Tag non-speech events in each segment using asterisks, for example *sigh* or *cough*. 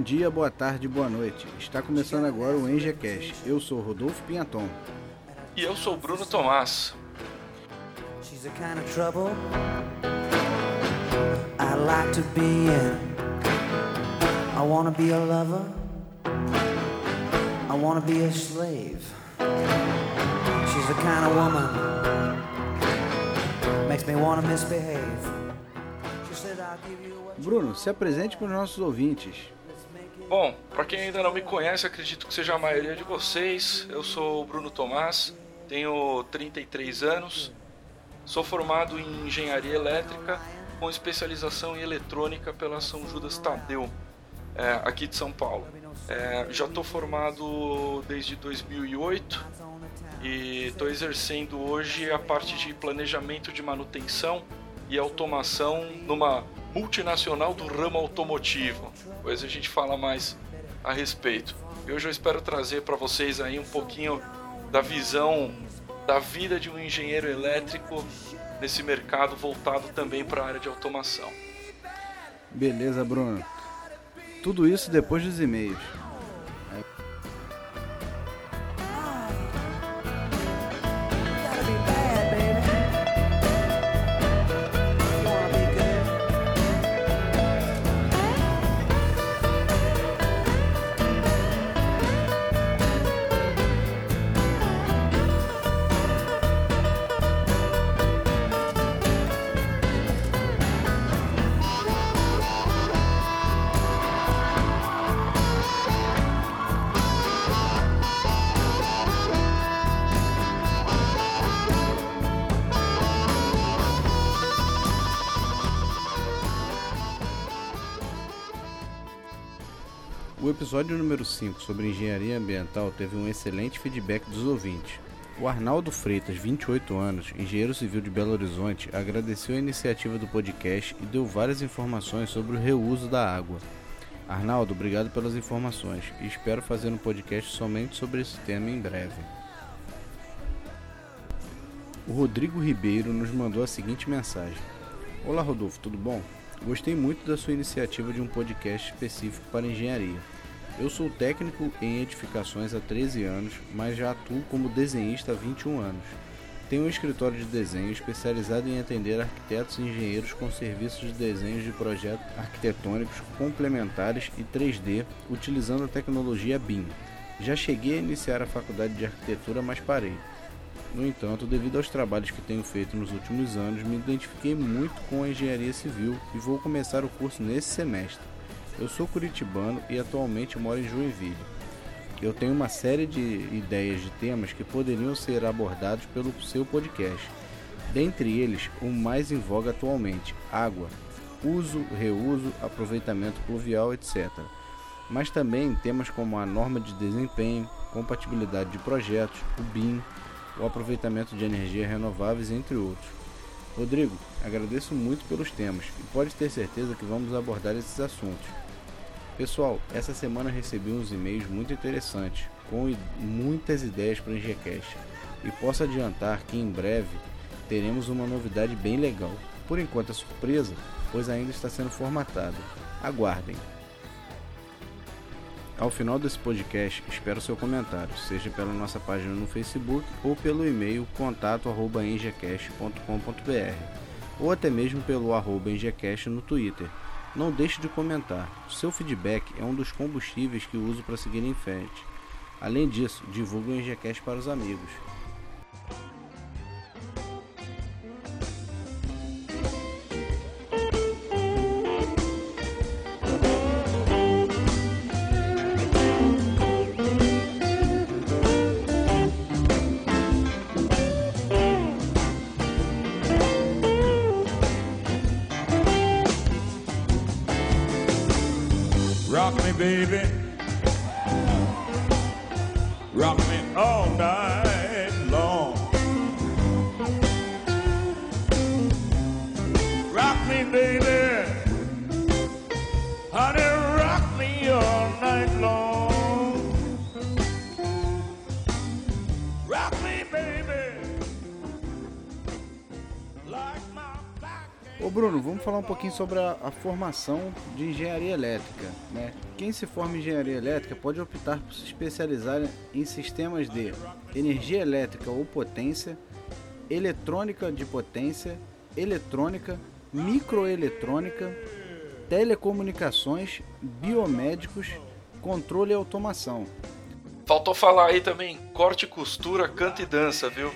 Bom dia, boa tarde, boa noite. Está começando agora o EngeCast. Eu sou Rodolfo Pinhaton. E eu sou Bruno Tomás. She's the kind of trouble I like to be in. I wanna be a lover. I wanna be a slave. She's the kind of woman makes me wanna misbehave. She said I'll give you what Bruno, se apresente para os nossos ouvintes. Bom, para quem ainda não me conhece, acredito que seja a maioria de vocês. Eu sou o Bruno Tomás, tenho 33 anos, sou formado em engenharia elétrica com especialização em eletrônica pela São Judas Tadeu, é, aqui de São Paulo. É, já estou formado desde 2008 e estou exercendo hoje a parte de planejamento de manutenção e automação numa multinacional do ramo automotivo. Depois a gente fala mais a respeito. E hoje eu espero trazer para vocês aí um pouquinho da visão da vida de um engenheiro elétrico nesse mercado voltado também para a área de automação. Beleza, Bruno. Tudo isso depois dos e-mails. O episódio número 5 sobre engenharia ambiental teve um excelente feedback dos ouvintes. O Arnaldo Freitas, 28 anos, engenheiro civil de Belo Horizonte, agradeceu a iniciativa do podcast e deu várias informações sobre o reuso da água. Arnaldo, obrigado pelas informações e espero fazer um podcast somente sobre esse tema em breve. O Rodrigo Ribeiro nos mandou a seguinte mensagem: Olá Rodolfo, tudo bom? Gostei muito da sua iniciativa de um podcast específico para engenharia. Eu sou técnico em edificações há 13 anos, mas já atuo como desenhista há 21 anos. Tenho um escritório de desenho especializado em atender arquitetos e engenheiros com serviços de desenhos de projetos arquitetônicos complementares e 3D, utilizando a tecnologia BIM. Já cheguei a iniciar a faculdade de arquitetura, mas parei. No entanto, devido aos trabalhos que tenho feito nos últimos anos, me identifiquei muito com a engenharia civil e vou começar o curso nesse semestre. Eu sou curitibano e atualmente moro em Joinville. Eu tenho uma série de ideias de temas que poderiam ser abordados pelo seu podcast. Dentre eles, o mais em voga atualmente: água, uso, reuso, aproveitamento pluvial, etc. Mas também temas como a norma de desempenho, compatibilidade de projetos, o BIM, o aproveitamento de energias renováveis, entre outros. Rodrigo, agradeço muito pelos temas e pode ter certeza que vamos abordar esses assuntos. Pessoal, essa semana recebi uns e-mails muito interessantes, com muitas ideias para o Ingecast, e posso adiantar que em breve teremos uma novidade bem legal. Por enquanto é surpresa, pois ainda está sendo formatado. Aguardem! Ao final desse podcast, espero seu comentário, seja pela nossa página no Facebook ou pelo e-mail contato@engecast.com.br ou até mesmo pelo arroba no Twitter. Não deixe de comentar. Seu feedback é um dos combustíveis que uso para seguir em frente. Além disso, divulgue o Engecast para os amigos. Um pouquinho sobre a, a, formação de engenharia elétrica. Né? Quem se forma em engenharia elétrica pode optar por se especializar em sistemas de energia elétrica ou potência, eletrônica de potência, eletrônica, microeletrônica, telecomunicações, biomédicos, controle e automação. Faltou falar aí também corte e costura, canto e dança, viu?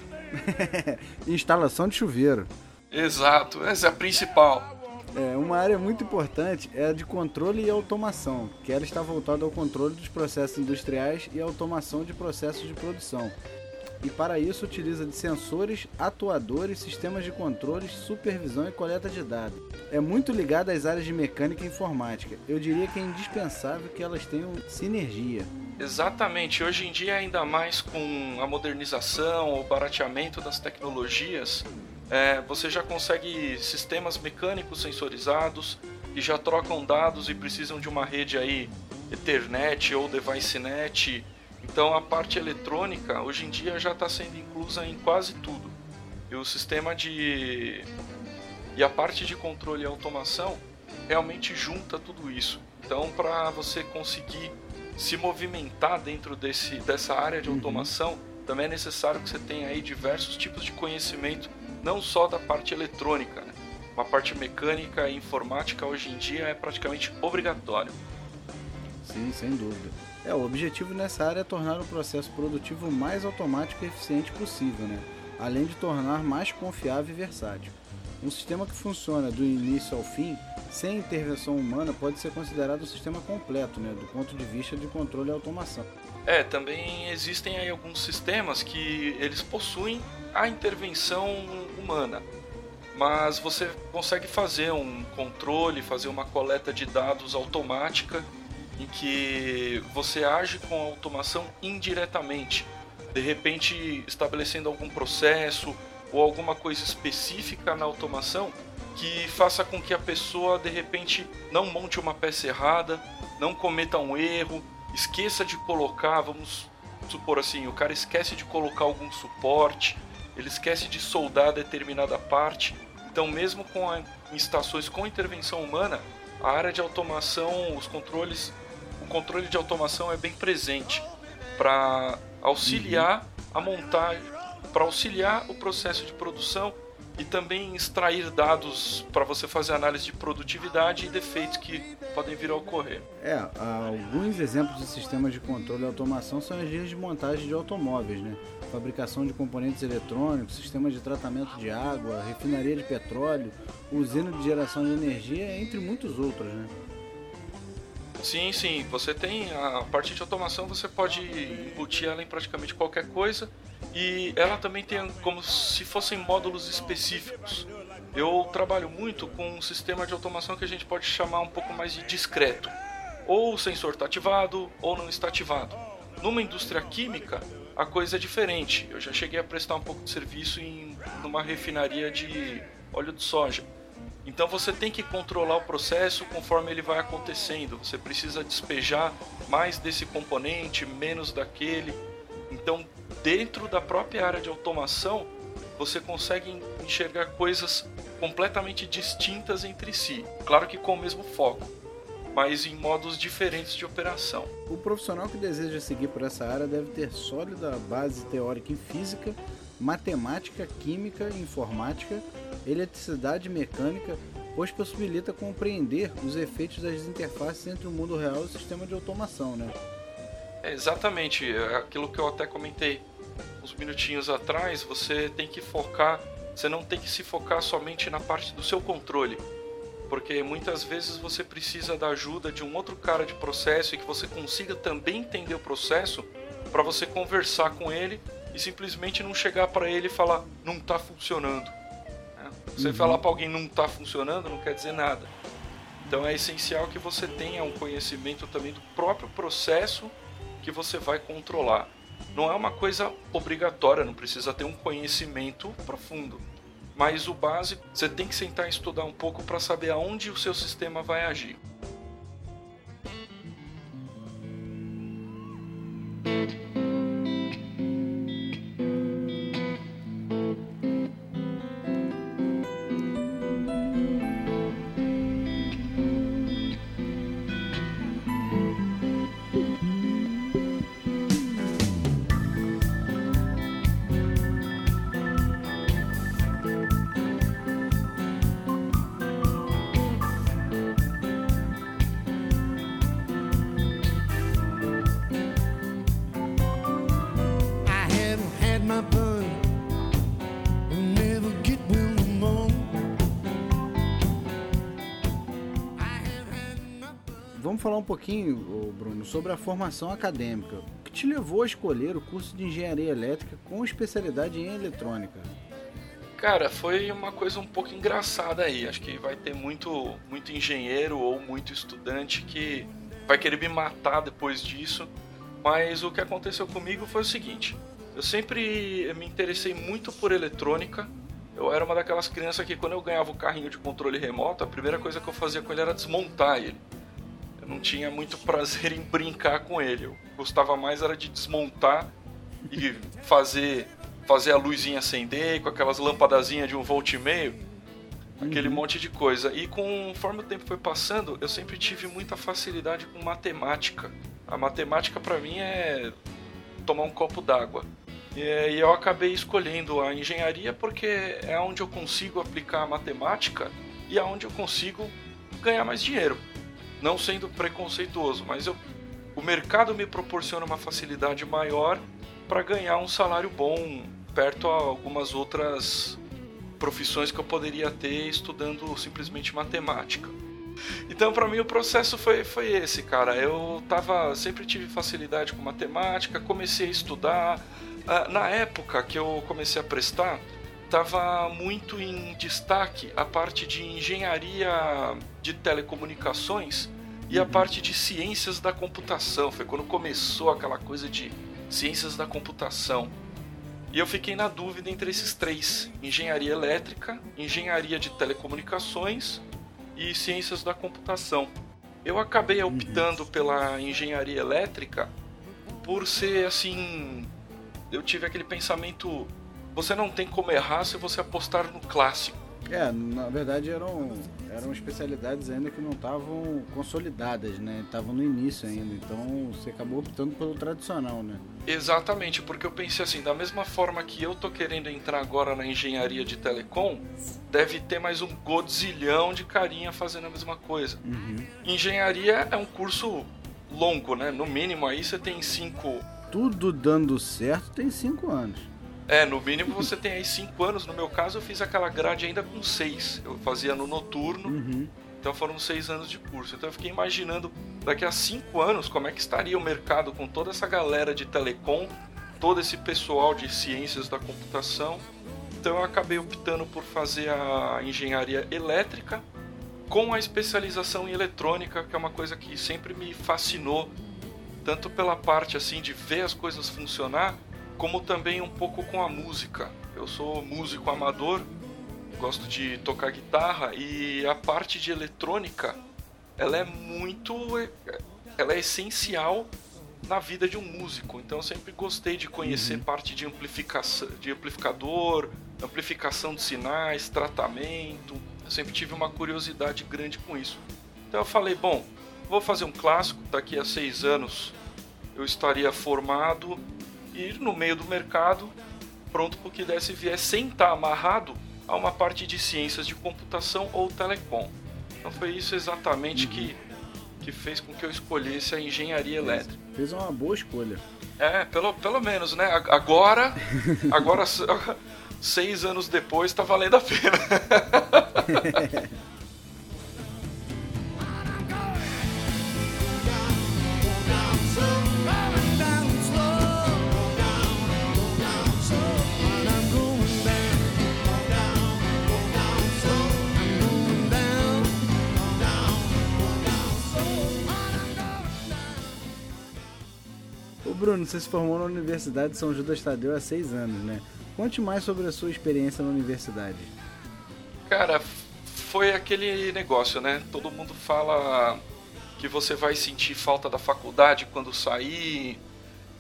*laughs* Instalação de chuveiro. Exato, essa é a principal. É, uma área muito importante é a de controle e automação, que ela está voltada ao controle dos processos industriais e automação de processos de produção. E para isso utiliza de sensores, atuadores, sistemas de controle, supervisão e coleta de dados. É muito ligada às áreas de mecânica e informática. Eu diria que é indispensável que elas tenham sinergia. Exatamente. Hoje em dia, ainda mais com a modernização, o barateamento das tecnologias, é, você já consegue sistemas mecânicos sensorizados que já trocam dados e precisam de uma rede aí Ethernet ou DeviceNet. Então a parte eletrônica hoje em dia já está sendo inclusa em quase tudo. E o sistema de e a parte de controle e automação realmente junta tudo isso. Então para você conseguir se movimentar dentro desse, dessa área de uhum. automação, uhum. também é necessário que você tenha aí diversos tipos de conhecimento não só da parte eletrônica, né? uma parte mecânica e informática hoje em dia é praticamente obrigatório. Sim, sem dúvida. É, o objetivo nessa área é tornar o processo produtivo mais automático e eficiente possível, né? além de tornar mais confiável e versátil. Um sistema que funciona do início ao fim, sem intervenção humana, pode ser considerado um sistema completo, né? do ponto de vista de controle e automação. É, também existem aí alguns sistemas que eles possuem a intervenção humana, mas você consegue fazer um controle, fazer uma coleta de dados automática em que você age com a automação indiretamente, de repente estabelecendo algum processo ou alguma coisa específica na automação que faça com que a pessoa de repente não monte uma peça errada, não cometa um erro, esqueça de colocar, vamos supor assim, o cara esquece de colocar algum suporte, ele esquece de soldar determinada parte. Então, mesmo com a, em estações com intervenção humana, a área de automação, os controles, o controle de automação é bem presente para auxiliar uhum. a montagem, para auxiliar o processo de produção e também extrair dados para você fazer análise de produtividade e defeitos que podem vir a ocorrer. É, alguns exemplos de sistemas de controle e automação são as linhas de montagem de automóveis, né? Fabricação de componentes eletrônicos, sistemas de tratamento de água, refinaria de petróleo, usina de geração de energia, entre muitos outros, né? Sim, sim. Você tem a parte de automação, você pode embutir ela em praticamente qualquer coisa e ela também tem como se fossem módulos específicos. Eu trabalho muito com um sistema de automação que a gente pode chamar um pouco mais de discreto. Ou o sensor está ativado ou não está ativado. Numa indústria química, a coisa é diferente. Eu já cheguei a prestar um pouco de serviço em numa refinaria de óleo de soja. Então você tem que controlar o processo conforme ele vai acontecendo. Você precisa despejar mais desse componente, menos daquele. Então, dentro da própria área de automação, você consegue enxergar coisas completamente distintas entre si. Claro que com o mesmo foco, mas em modos diferentes de operação. O profissional que deseja seguir por essa área deve ter sólida base teórica em física, matemática, química, informática eletricidade mecânica, pois possibilita compreender os efeitos das interfaces entre o mundo real e o sistema de automação, né? É exatamente, é aquilo que eu até comentei uns minutinhos atrás, você tem que focar, você não tem que se focar somente na parte do seu controle, porque muitas vezes você precisa da ajuda de um outro cara de processo e que você consiga também entender o processo para você conversar com ele e simplesmente não chegar para ele e falar não está funcionando você uhum. falar para alguém não está funcionando não quer dizer nada. Então é essencial que você tenha um conhecimento também do próprio processo que você vai controlar. Não é uma coisa obrigatória, não precisa ter um conhecimento profundo. Mas o básico, você tem que sentar e estudar um pouco para saber aonde o seu sistema vai agir. Falar um pouquinho, Bruno, sobre a formação acadêmica. O que te levou a escolher o curso de engenharia elétrica com especialidade em eletrônica? Cara, foi uma coisa um pouco engraçada aí. Acho que vai ter muito, muito engenheiro ou muito estudante que vai querer me matar depois disso. Mas o que aconteceu comigo foi o seguinte: eu sempre me interessei muito por eletrônica. Eu era uma daquelas crianças que, quando eu ganhava o carrinho de controle remoto, a primeira coisa que eu fazia com ele era desmontar ele. Eu não tinha muito prazer em brincar com ele. Eu gostava mais era de desmontar e fazer fazer a luzinha acender com aquelas lâmpadazinhas de um volt e meio, aquele Uhum. monte de coisa. E conforme o tempo foi passando, eu sempre tive muita facilidade com matemática. A matemática para mim é tomar um copo d'água. E e eu acabei escolhendo a engenharia porque é onde eu consigo aplicar a matemática e é onde eu consigo ganhar mais dinheiro. Não sendo preconceituoso, mas eu, o mercado me proporciona uma facilidade maior para ganhar um salário bom perto a algumas outras profissões que eu poderia ter estudando simplesmente matemática. Então, para mim, o processo foi, foi esse, cara. Eu tava, sempre tive facilidade com matemática, comecei a estudar. Ah, na época que eu comecei a prestar, estava muito em destaque a parte de engenharia de telecomunicações e a parte de ciências da computação. Foi quando começou aquela coisa de ciências da computação. E eu fiquei na dúvida entre esses três: engenharia elétrica, engenharia de telecomunicações e ciências da computação. Eu acabei optando pela engenharia elétrica por ser assim. Eu tive aquele pensamento: você não tem como errar se você apostar no clássico. É, na verdade eram, eram especialidades ainda que não estavam consolidadas, né? Estavam no início ainda, então você acabou optando pelo tradicional, né? Exatamente, porque eu pensei assim, da mesma forma que eu tô querendo entrar agora na engenharia de telecom, deve ter mais um godzilhão de carinha fazendo a mesma coisa. Uhum. Engenharia é um curso longo, né? No mínimo aí você tem cinco. Tudo dando certo tem cinco anos. É, no mínimo você tem aí cinco anos. No meu caso, eu fiz aquela grade ainda com seis. Eu fazia no noturno, Uhum. então foram seis anos de curso. Então eu fiquei imaginando daqui a cinco anos como é que estaria o mercado com toda essa galera de telecom, todo esse pessoal de ciências da computação. Então eu acabei optando por fazer a engenharia elétrica com a especialização em eletrônica, que é uma coisa que sempre me fascinou, tanto pela parte assim de ver as coisas funcionar, como também um pouco com a música. Eu sou músico amador, gosto de tocar guitarra e a parte de eletrônica, ela é muito ela é essencial na vida de um músico. Então eu sempre gostei de conhecer parte de amplificação, de amplificador, amplificação de sinais, tratamento. Eu sempre tive uma curiosidade grande com isso. Então eu falei, bom, vou fazer um clássico, daqui a seis anos eu estaria formado e no meio do mercado, pronto para o que desse vier, sem estar amarrado a uma parte de ciências de computação ou telecom. Então foi isso exatamente que, que fez com que eu escolhesse a engenharia elétrica. Fez uma boa escolha. É, pelo, pelo menos, né? Agora, *laughs* agora *laughs* seis anos depois, tá valendo a pena. *laughs* Bruno, você se formou na Universidade de São Judas Tadeu há seis anos, né? Conte mais sobre a sua experiência na universidade. Cara, foi aquele negócio, né? Todo mundo fala que você vai sentir falta da faculdade quando sair.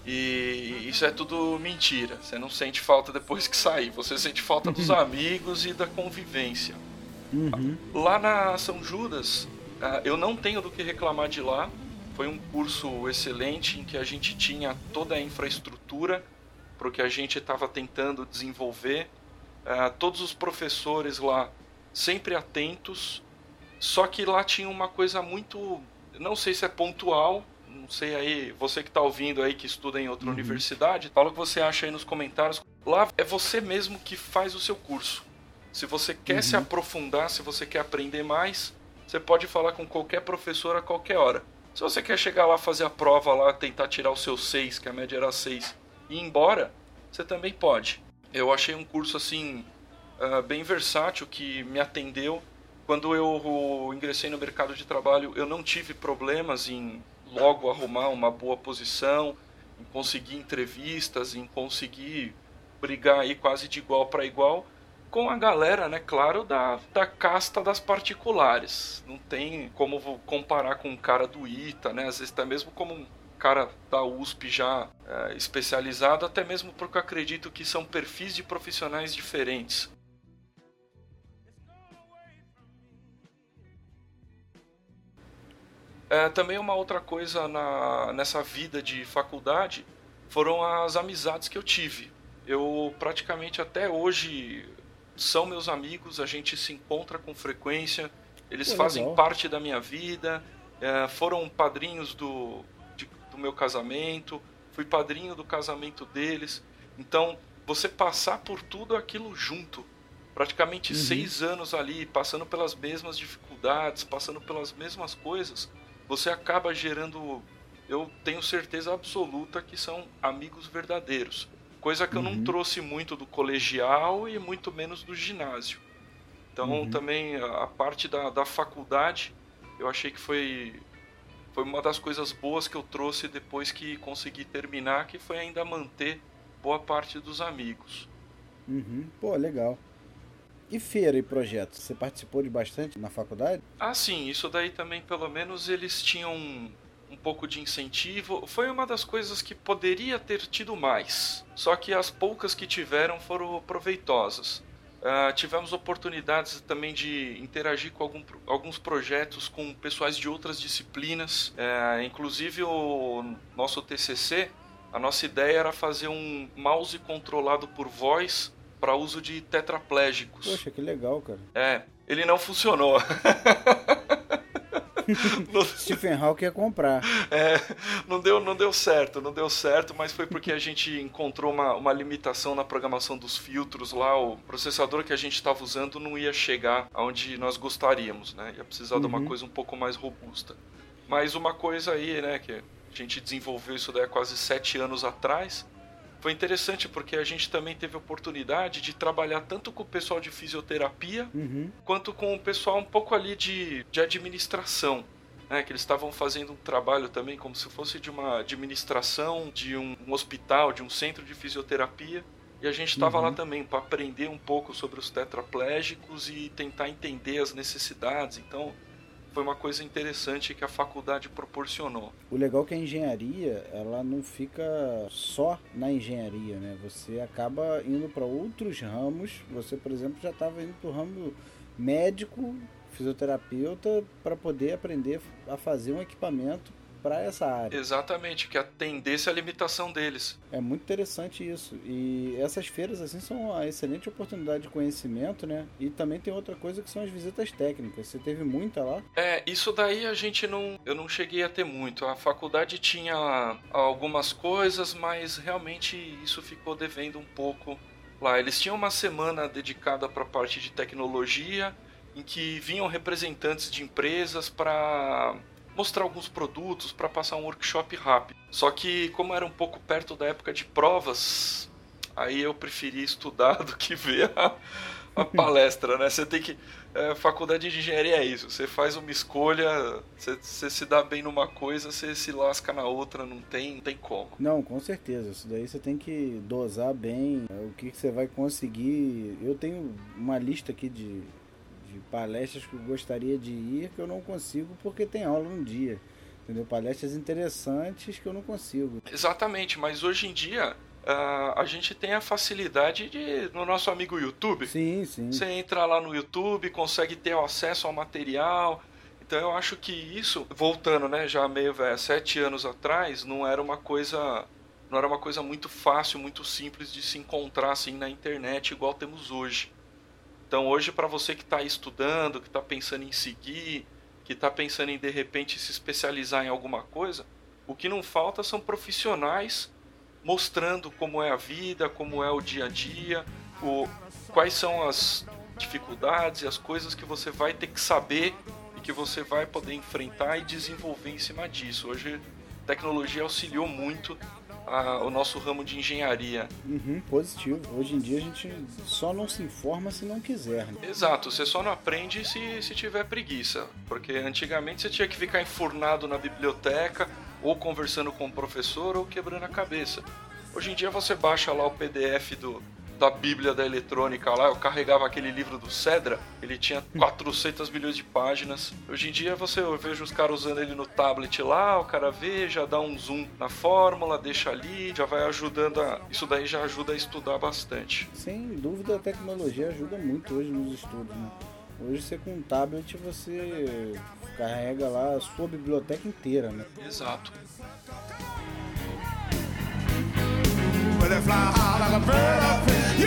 E isso é tudo mentira. Você não sente falta depois que sair. Você sente falta dos amigos e da convivência. Uhum. Lá na São Judas, ah, eu não tenho do que reclamar de lá. Foi um curso excelente em que a gente tinha toda a infraestrutura para o que a gente estava tentando desenvolver. Ah, todos os professores lá sempre atentos. Só que lá tinha uma coisa muito. Não sei se é pontual. Não sei aí, você que está ouvindo aí que estuda em outra universidade, fala o que você acha aí nos comentários. Lá é você mesmo que faz o seu curso. Se você quer se aprofundar, se você quer aprender mais, você pode falar com qualquer professor a qualquer hora. Se você quer chegar lá, fazer a prova lá, tentar tirar o seu 6, que a média era 6, e ir embora, você também pode. Eu achei um curso assim uh, bem versátil que me atendeu. Quando eu ingressei no mercado de trabalho, eu não tive problemas em logo arrumar uma boa posição, em conseguir entrevistas, em conseguir brigar aí quase de igual para igual com a galera, né, claro, da, da casta das particulares. Não tem como comparar com um cara do ITA, né, às vezes até mesmo como um cara da USP já é, especializado, até mesmo porque acredito que são perfis de profissionais diferentes. É, também uma outra coisa na, nessa vida de faculdade foram as amizades que eu tive. Eu praticamente até hoje são meus amigos, a gente se encontra com frequência, eles que fazem legal. parte da minha vida, é, foram padrinhos do, de, do meu casamento, fui padrinho do casamento deles. Então, você passar por tudo aquilo junto, praticamente uhum. seis anos ali, passando pelas mesmas dificuldades, passando pelas mesmas coisas, você acaba gerando, eu tenho certeza absoluta que são amigos verdadeiros. Coisa que uhum. eu não uhum. trouxe muito do colegial e muito menos do ginásio. Então uhum. também a parte da, da faculdade eu achei que foi, foi uma das coisas boas que eu trouxe depois que consegui terminar, que foi ainda manter boa parte dos amigos. Uhum. Pô, legal. E feira e projetos? Você participou de bastante na faculdade? Ah, sim. Isso daí também, pelo menos, eles tinham um pouco de incentivo. Foi uma das coisas que poderia ter tido mais, só que as poucas que tiveram foram proveitosas. Uh, tivemos oportunidades também de interagir com algum, alguns projetos com pessoais de outras disciplinas, uh, inclusive o nosso TCC. A nossa ideia era fazer um mouse controlado por voz para uso de tetraplégicos. Poxa, que legal, cara. É, ele não funcionou. *laughs* *laughs* Stephen Hawking ia comprar. É, não deu, não deu certo, não deu certo, mas foi porque a gente encontrou uma, uma limitação na programação dos filtros lá. O processador que a gente estava usando não ia chegar aonde nós gostaríamos, né? Ia precisar uhum. de uma uhum. coisa um pouco mais robusta. Mas uma coisa aí, né, que a gente desenvolveu isso daí há quase sete anos atrás, foi interessante porque a gente também teve a oportunidade de trabalhar tanto com o pessoal de fisioterapia uhum. quanto com o pessoal um pouco ali de, de administração. Né, que eles estavam fazendo um trabalho também como se fosse de uma administração de um, um hospital, de um centro de fisioterapia. E a gente estava uhum. lá também para aprender um pouco sobre os tetraplégicos e tentar entender as necessidades. Então, foi uma coisa interessante que a faculdade proporcionou. O legal é que a engenharia, ela não fica só na engenharia, né? Você acaba indo para outros ramos. Você, por exemplo, já estava indo para o ramo médico, fisioterapeuta, para poder aprender a fazer um equipamento para essa área. Exatamente, que atendesse a limitação deles. É muito interessante isso. E essas feiras assim são uma excelente oportunidade de conhecimento, né? E também tem outra coisa que são as visitas técnicas. Você teve muita lá? É, isso daí a gente não, eu não cheguei a ter muito. A faculdade tinha algumas coisas, mas realmente isso ficou devendo um pouco lá. Eles tinham uma semana dedicada para a parte de tecnologia, em que vinham representantes de empresas para mostrar alguns produtos para passar um workshop rápido. Só que como era um pouco perto da época de provas, aí eu preferi estudar *laughs* do que ver a, a palestra, né? Você tem que é, faculdade de engenharia é isso. Você faz uma escolha, você, você, se dá bem numa coisa, você se lasca na outra, não tem, não tem como. Não, com certeza. Isso daí você tem que dosar bem o que, que você vai conseguir. Eu tenho uma lista aqui de de palestras que eu gostaria de ir que eu não consigo porque tem aula no dia. Entendeu? Palestras interessantes que eu não consigo. Exatamente, mas hoje em dia Uh, a gente tem a facilidade de no nosso amigo YouTube. Sim, sim. Você entra lá no YouTube, consegue ter acesso ao material. Então eu acho que isso, voltando, né, já meio velho, sete anos atrás, não era uma coisa, não era uma coisa muito fácil, muito simples de se encontrar assim na internet igual temos hoje. Então hoje para você que está estudando, que está pensando em seguir, que está pensando em de repente se especializar em alguma coisa, o que não falta são profissionais mostrando como é a vida, como é o dia a dia, o, quais são as dificuldades e as coisas que você vai ter que saber e que você vai poder enfrentar e desenvolver em cima disso. Hoje, a tecnologia auxiliou muito a, o nosso ramo de engenharia. Uhum, positivo. Hoje em dia a gente só não se informa se não quiser. Né? Exato, você só não aprende se, se tiver preguiça. Porque antigamente você tinha que ficar enfurnado na biblioteca, ou conversando com o professor, ou quebrando a cabeça. Hoje em dia você baixa lá o PDF do, da Bíblia da eletrônica lá, eu carregava aquele livro do Cedra, ele tinha 400 milhões de páginas. Hoje em dia você eu vejo os caras usando ele no tablet lá, o cara vê, já dá um zoom na fórmula, deixa ali, já vai ajudando a. Isso daí já ajuda a estudar bastante. Sem dúvida a tecnologia ajuda muito hoje nos estudos, né? Hoje você com um tablet você carrega lá a sua biblioteca inteira, né? Exato. Will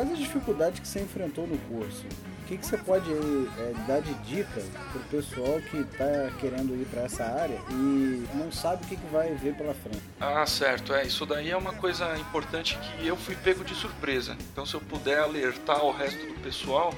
quais as dificuldades que você enfrentou no curso? O que, que você pode é, dar de dica pro pessoal que está querendo ir para essa área e não sabe o que, que vai ver pela frente? Ah, certo. É, isso daí é uma coisa importante que eu fui pego de surpresa. Então, se eu puder alertar o resto do pessoal,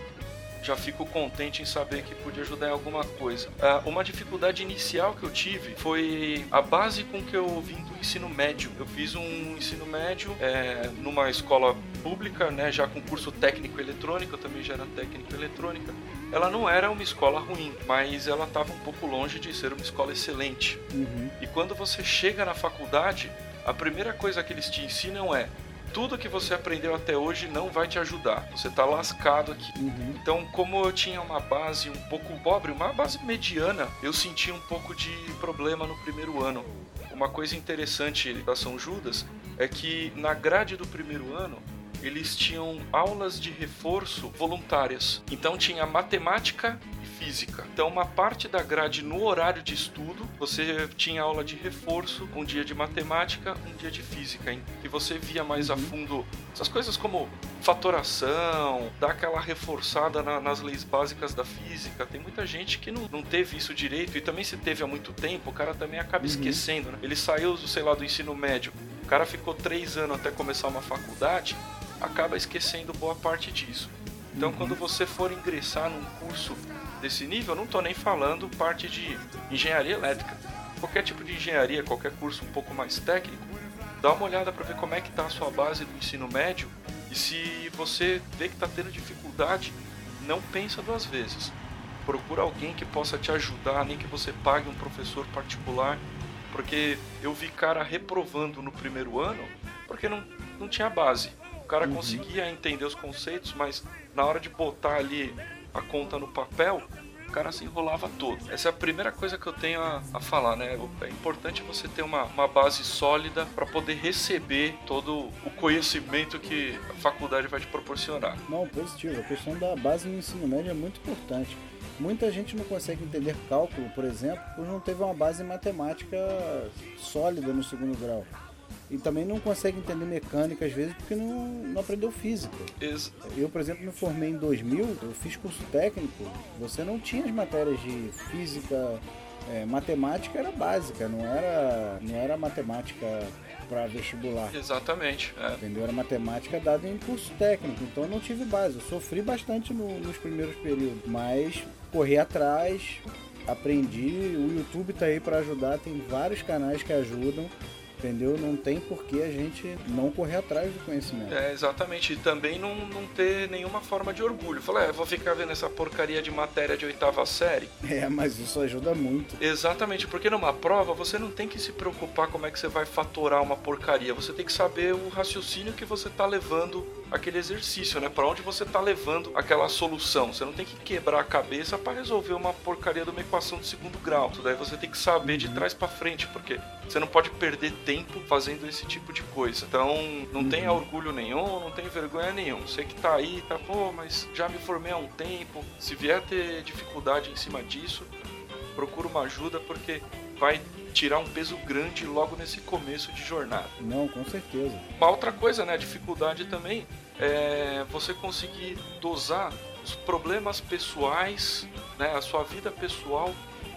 já fico contente em saber que pude ajudar em alguma coisa. Ah, uma dificuldade inicial que eu tive foi a base com que eu vim do ensino médio. Eu fiz um ensino médio é, numa escola pública, né, já com curso técnico eletrônico, eu também já era técnico eletrônica. Ela não era uma escola ruim, mas ela estava um pouco longe de ser uma escola excelente. Uhum. E quando você chega na faculdade, a primeira coisa que eles te ensinam é tudo que você aprendeu até hoje não vai te ajudar. Você está lascado aqui. Uhum. Então, como eu tinha uma base um pouco pobre, uma base mediana, eu senti um pouco de problema no primeiro ano. Uma coisa interessante da São Judas é que na grade do primeiro ano eles tinham aulas de reforço voluntárias. Então tinha matemática física. Então uma parte da grade no horário de estudo, você tinha aula de reforço, um dia de matemática, um dia de física, hein? E você via mais a fundo essas coisas como fatoração, dar aquela reforçada na- nas leis básicas da física. Tem muita gente que não, não teve isso direito e também se teve há muito tempo, o cara também acaba esquecendo, né? Ele saiu, sei lá, do ensino médio, o cara ficou três anos até começar uma faculdade, acaba esquecendo boa parte disso. Então, quando você for ingressar num curso desse nível, eu não estou nem falando parte de engenharia elétrica. Qualquer tipo de engenharia, qualquer curso um pouco mais técnico, dá uma olhada para ver como é que está a sua base do ensino médio e se você vê que está tendo dificuldade, não pensa duas vezes. Procura alguém que possa te ajudar, nem que você pague um professor particular, porque eu vi cara reprovando no primeiro ano porque não, não tinha base. O cara conseguia entender os conceitos, mas na hora de botar ali a conta no papel, o cara se enrolava todo. Essa é a primeira coisa que eu tenho a, a falar, né? É importante você ter uma, uma base sólida para poder receber todo o conhecimento que a faculdade vai te proporcionar. Não, positivo. A questão da base no ensino médio é muito importante. Muita gente não consegue entender cálculo, por exemplo, por não teve uma base matemática sólida no segundo grau. E também não consegue entender mecânica às vezes porque não, não aprendeu física. Ex- Eu, por exemplo, me formei em 2000, eu fiz curso técnico, você não tinha as matérias de física, é, matemática era básica, não era, não era matemática para vestibular. exatamente. é. Entendeu? Era matemática dada em curso técnico, então eu não tive base. Eu sofri bastante no- nos primeiros períodos, mas corri atrás, aprendi. O YouTube tá aí para ajudar, tem vários canais que ajudam, entendeu? Não tem por que a gente não correr atrás do conhecimento. É, exatamente. E também não, não ter nenhuma forma de orgulho. Falar, é, vou ficar vendo essa porcaria de matéria de oitava série. É, mas isso ajuda muito. Exatamente, porque numa prova você não tem que se preocupar como é que você vai fatorar uma porcaria. Você tem que saber o raciocínio que você está levando aquele exercício, né? Para onde você está levando aquela solução. Você não tem que quebrar a cabeça para resolver uma porcaria de uma equação de segundo grau. Isso daí você tem que saber de trás para frente, porque você não pode perder tempo tempo fazendo esse tipo de coisa. Então, não tenha orgulho nenhum, não tenha vergonha nenhum. Você que tá aí, tá, pô, mas já me formei há um tempo. Se vier ter dificuldade em cima disso, procura uma ajuda porque vai tirar um peso grande logo nesse começo de jornada. Não, com certeza. Uma outra coisa, né, dificuldade também é você conseguir dosar os problemas pessoais, né, a sua vida pessoal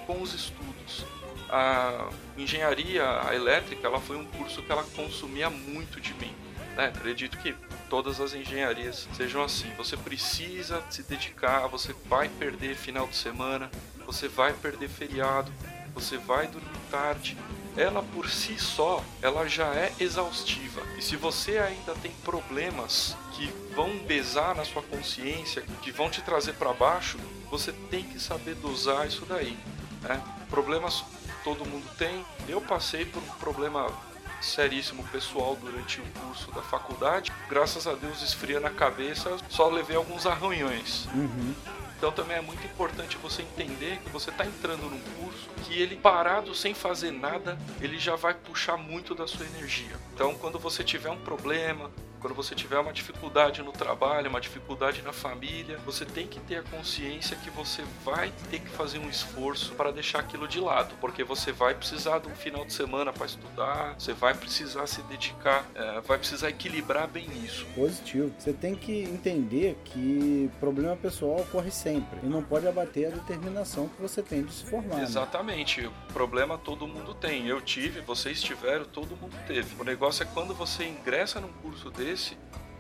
com os estudos. A engenharia a elétrica, ela foi um curso que ela consumia muito de mim. Né? Acredito que todas as engenharias sejam assim. Você precisa se dedicar, você vai perder final de semana, você vai perder feriado, você vai dormir tarde. Ela por si só, ela já é exaustiva. E se você ainda tem problemas que vão pesar na sua consciência, que vão te trazer para baixo, você tem que saber dosar isso daí. Né? Problemas todo mundo tem. Eu passei por um problema seríssimo pessoal durante o curso da faculdade. Graças a Deus esfria na cabeça, só levei alguns arranhões. Uhum. Então também é muito importante você entender que você está entrando num curso que ele parado sem fazer nada, ele já vai puxar muito da sua energia. Então quando você tiver um problema, quando você tiver uma dificuldade no trabalho, uma dificuldade na família, você tem que ter a consciência que você vai ter que fazer um esforço para deixar aquilo de lado, porque você vai precisar de um final de semana para estudar, você vai precisar se dedicar, é, vai precisar equilibrar bem isso. Positivo. Você tem que entender que problema pessoal ocorre sempre e não pode abater a determinação que você tem de se formar. né? Exatamente. O problema todo mundo tem. Eu tive, vocês tiveram, todo mundo teve. O negócio é quando você ingressa num curso desse,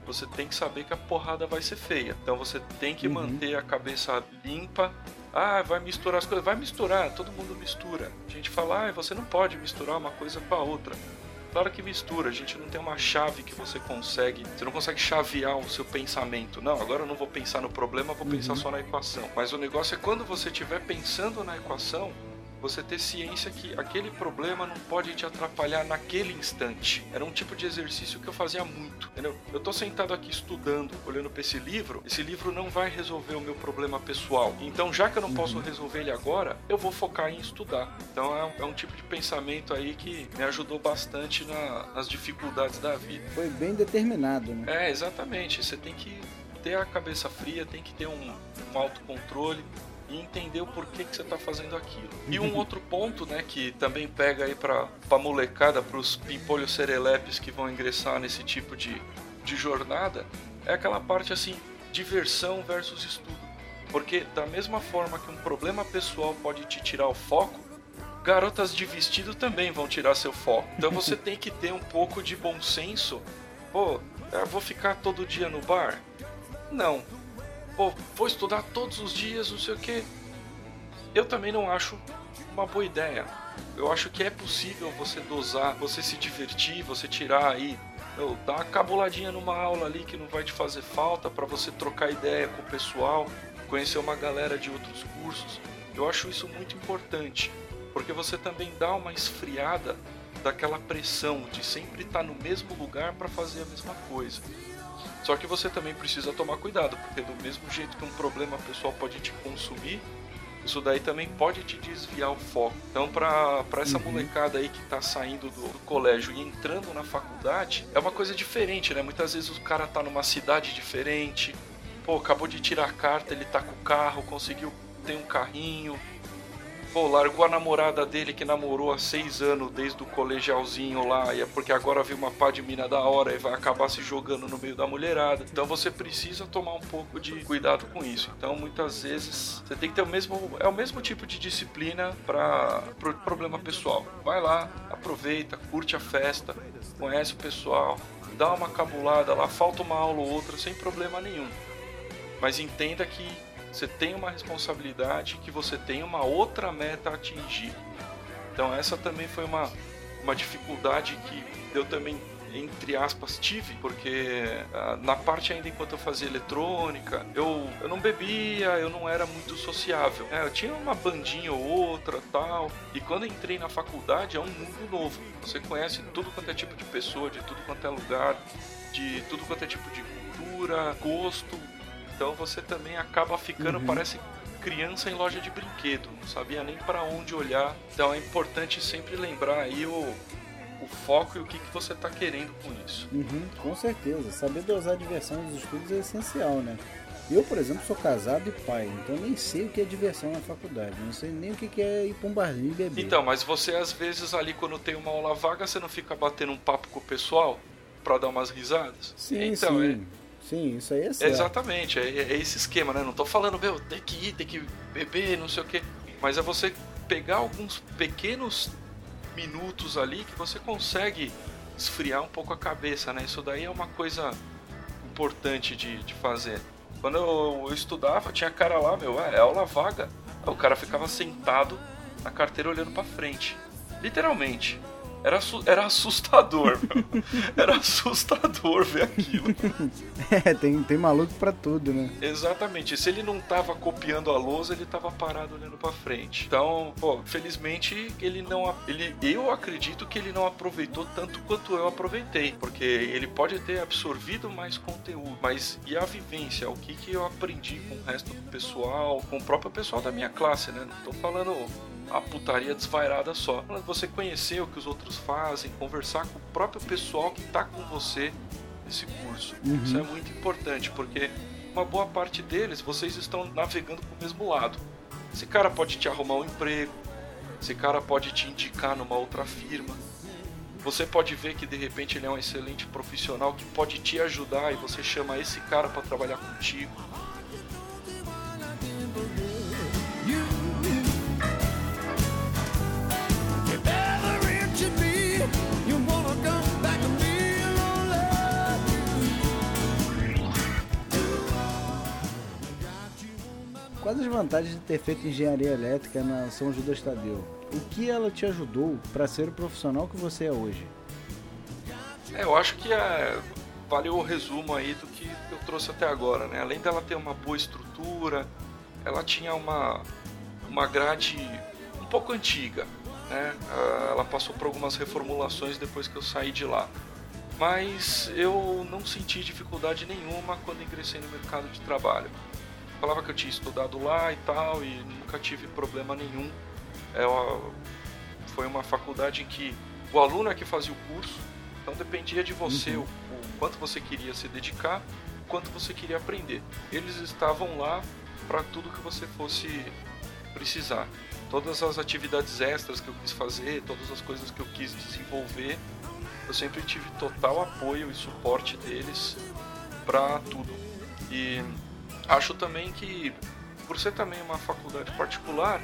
você tem que saber que a porrada vai ser feia. Então você tem que Uhum. manter a cabeça limpa. Ah, vai misturar as coisas. Vai misturar, todo mundo mistura. A gente fala, ah, você não pode misturar uma coisa com a outra. Claro que mistura, a gente não tem uma chave que você consegue, você não consegue chavear o seu pensamento. Não, agora eu não vou pensar no problema, vou pensar só na equação. Mas o negócio é quando você estiver pensando na equação, você ter ciência que aquele problema não pode te atrapalhar naquele instante. Era um tipo de exercício que eu fazia muito, entendeu? Eu tô sentado aqui estudando, olhando para esse livro, esse livro não vai resolver o meu problema pessoal. Então, já que eu não posso resolver ele agora, eu vou focar em estudar. Então, é um, é um tipo de pensamento aí que me ajudou bastante na- nas dificuldades da vida. Foi bem determinado, né? É, exatamente. Você tem que ter a cabeça fria, tem que ter um, um autocontrole e entender o porquê que você está fazendo aquilo. E um outro ponto, né, que também pega aí para a molecada, para os pimpolhos serelepes que vão ingressar nesse tipo de, de jornada, é aquela parte assim, diversão versus estudo. Porque da mesma forma que um problema pessoal pode te tirar o foco, garotas de vestido também vão tirar seu foco. Então você *laughs* tem que ter um pouco de bom senso. Pô, eu vou ficar todo dia no bar? Não. Pô, vou estudar todos os dias, não sei o que. Eu também não acho uma boa ideia. Eu acho que é possível você dosar, você se divertir, você tirar aí, meu, dar uma cabuladinha numa aula ali que não vai te fazer falta para você trocar ideia com o pessoal, conhecer uma galera de outros cursos. Eu acho isso muito importante, porque você também dá uma esfriada daquela pressão de sempre estar no mesmo lugar para fazer a mesma coisa. Só que você também precisa tomar cuidado, porque do mesmo jeito que um problema pessoal pode te consumir, isso daí também pode te desviar o foco. Então, para essa molecada aí que tá saindo do, do colégio e entrando na faculdade, é uma coisa diferente, né? Muitas vezes o cara tá numa cidade diferente, pô, acabou de tirar a carta, ele tá com o carro, conseguiu ter um carrinho, Pô, largou a namorada dele que namorou há seis anos desde o colegialzinho lá, e é porque agora viu uma pá de mina da hora e vai acabar se jogando no meio da mulherada. Então você precisa tomar um pouco de cuidado com isso. Então muitas vezes você tem que ter o mesmo. É o mesmo tipo de disciplina para pro problema pessoal. Vai lá, aproveita, curte a festa, conhece o pessoal, dá uma cabulada lá, falta uma aula ou outra sem problema nenhum. Mas entenda que você tem uma responsabilidade, que você tem uma outra meta a atingir. Então essa também foi uma, uma dificuldade que eu também, entre aspas, tive, porque ah, na parte ainda enquanto eu fazia eletrônica, eu, eu não bebia, eu não era muito sociável. É, eu tinha uma bandinha ou outra tal, e quando entrei na faculdade é um mundo novo. Você conhece tudo quanto é tipo de pessoa, de tudo quanto é lugar, de tudo quanto é tipo de cultura, gosto, então você também acaba ficando, parece criança em loja de brinquedo, não sabia nem para onde olhar. Então é importante sempre lembrar aí o, o foco e o que, que você está querendo com isso. Uhum, com certeza. Saber dosar a diversão nos estudos é essencial, né? Eu, por exemplo, sou casado e pai, então nem sei o que é diversão na faculdade. Não sei nem o que é ir pra um barzinho e beber. Então, mas você às vezes ali quando tem uma aula vaga, você não fica batendo um papo com o pessoal para dar umas risadas? Sim, então, sim. Sim, isso aí é certo. exatamente, é, é esse esquema, né? Não tô falando, meu, tem que ir, tem que beber, não sei o quê. Mas é você pegar alguns pequenos minutos ali que você consegue esfriar um pouco a cabeça, né? Isso daí é uma coisa importante de, de fazer. Quando eu, eu estudava, tinha cara lá, meu, é, é aula vaga. O cara ficava sentado na carteira olhando pra frente. Literalmente. Era, era assustador, meu. *laughs* Era assustador ver aquilo. *laughs* É, tem, tem maluco pra tudo, né? Exatamente. Se ele não tava copiando a lousa, ele tava parado olhando pra frente. Então, pô, felizmente ele não. Ele, eu acredito que ele não aproveitou tanto quanto eu aproveitei. Porque ele pode ter absorvido mais conteúdo. Mas e a vivência? O que, que eu aprendi com o resto do pessoal, com o próprio pessoal da minha classe, né? Não tô falando a putaria desvairada só. Você conhecer o que os outros fazem, conversar com o próprio pessoal que tá com você nesse curso. Uhum. Isso é muito importante, porque uma boa parte deles, vocês estão navegando pro mesmo lado. Esse cara pode te arrumar um emprego, esse cara pode te indicar numa outra firma. Você pode ver que de repente ele é um excelente profissional que pode te ajudar e você chama esse cara para trabalhar contigo. Quais as vantagens de ter feito engenharia elétrica na São Judas Tadeu? O que ela te ajudou para ser o profissional que você é hoje? É, eu acho que é, valeu o resumo aí do que eu trouxe até agora, né? Além dela ter uma boa estrutura, ela tinha uma, uma grade um pouco antiga, né? Ah, Ela passou por algumas reformulações depois que eu saí de lá. Mas eu não senti dificuldade nenhuma quando ingressei no mercado de trabalho. Falava que eu tinha estudado lá e tal, e nunca tive problema nenhum. É uma- foi uma faculdade em que o aluno é que fazia o curso, então dependia de você o, o quanto você queria se dedicar, o quanto você queria aprender. Eles estavam lá para tudo que você fosse precisar. Todas as atividades extras que eu quis fazer, todas as coisas que eu quis desenvolver, eu sempre tive total apoio e suporte deles para tudo. E acho também que, por ser também uma faculdade particular,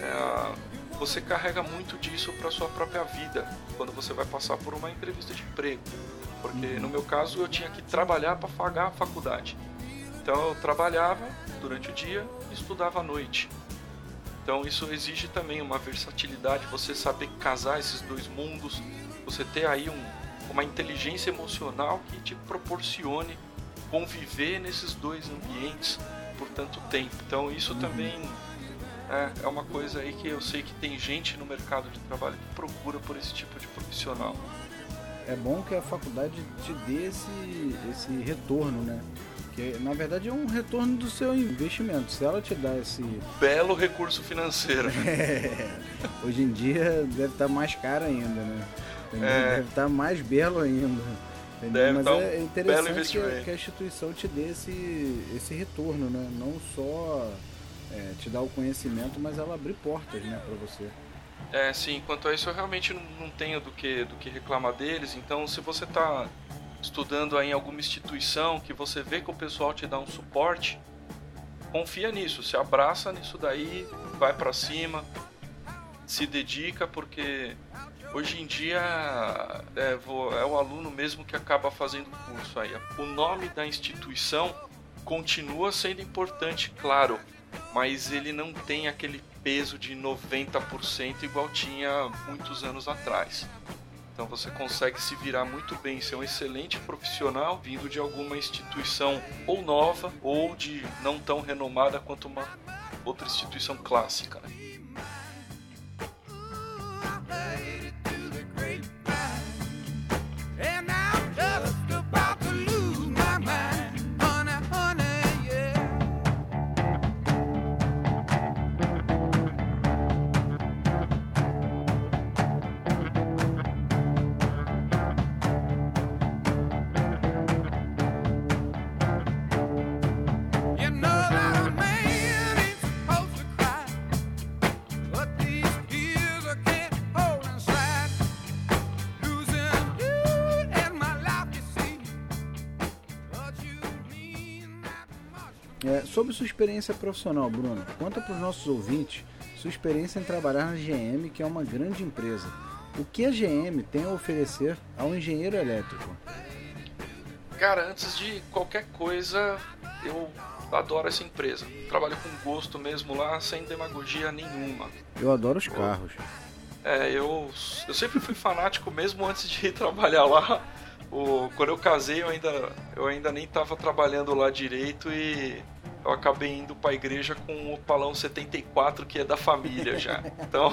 é, você carrega muito disso para sua própria vida quando você vai passar por uma entrevista de emprego. Porque no meu caso eu tinha que trabalhar para pagar a faculdade. Então eu trabalhava durante o dia e estudava à noite. Então isso exige também uma versatilidade, você saber casar esses dois mundos, você ter aí um, uma inteligência emocional que te proporcione conviver nesses dois ambientes por tanto tempo. Então isso também é, é uma coisa aí que eu sei que tem gente no mercado de trabalho que procura por esse tipo de profissional. É bom que a faculdade te dê esse, esse retorno, né? Que na verdade é um retorno do seu investimento. Se ela te dá esse. Belo recurso financeiro. *laughs* Hoje em dia deve estar mais caro ainda, né? É. Deve estar mais belo ainda. Entendeu? Deve Mas tá um é interessante que a, que a instituição te dê esse, esse retorno, né? Não só é, te dar o conhecimento, mas ela abrir portas, né, para você. É, sim, quanto a isso eu realmente não, não tenho do que, do que reclamar deles. Então, se você está estudando aí em alguma instituição que você vê que o pessoal te dá um suporte, confia nisso, se abraça nisso daí, vai para cima, se dedica, porque hoje em dia é, vo- é o aluno mesmo que acaba fazendo o curso aí. O nome da instituição continua sendo importante, claro, mas ele não tem aquele peso de 90% igual tinha muitos anos atrás. Então você consegue se virar muito bem, ser um excelente profissional vindo de alguma instituição ou nova ou de não tão renomada quanto uma outra instituição clássica. né? Sobre sua experiência profissional, Bruno, conta para os nossos ouvintes sua experiência em trabalhar na GM, que é uma grande empresa. O que a GM tem a oferecer ao engenheiro elétrico? Cara, antes de qualquer coisa, eu adoro essa empresa. Trabalho com gosto mesmo lá, sem demagogia nenhuma. Eu adoro os carros. É, eu, eu sempre fui fanático mesmo antes de ir *laughs* trabalhar lá. O, quando eu casei, eu ainda, eu ainda nem estava trabalhando lá direito e eu acabei indo para a igreja com o Palão 74, que é da família já. Então,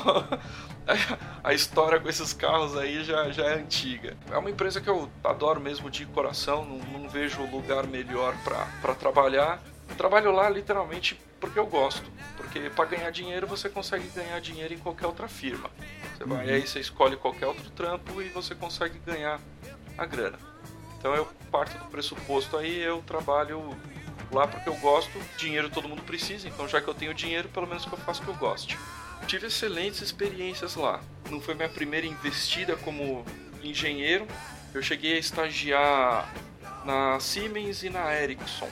*laughs* a história com esses carros aí já, já é antiga. É uma empresa que eu adoro mesmo de coração, não, não vejo lugar melhor para trabalhar. Eu trabalho lá literalmente porque eu gosto. Porque para ganhar dinheiro você consegue ganhar dinheiro em qualquer outra firma. Você vai uhum. aí, você escolhe qualquer outro trampo e você consegue ganhar a grana. Então eu parto do pressuposto aí, eu trabalho lá porque eu gosto, dinheiro todo mundo precisa, então já que eu tenho dinheiro, pelo menos que eu faço o que eu goste. Tive excelentes experiências lá. Não foi minha primeira investida como engenheiro. Eu cheguei a estagiar na Siemens e na Ericsson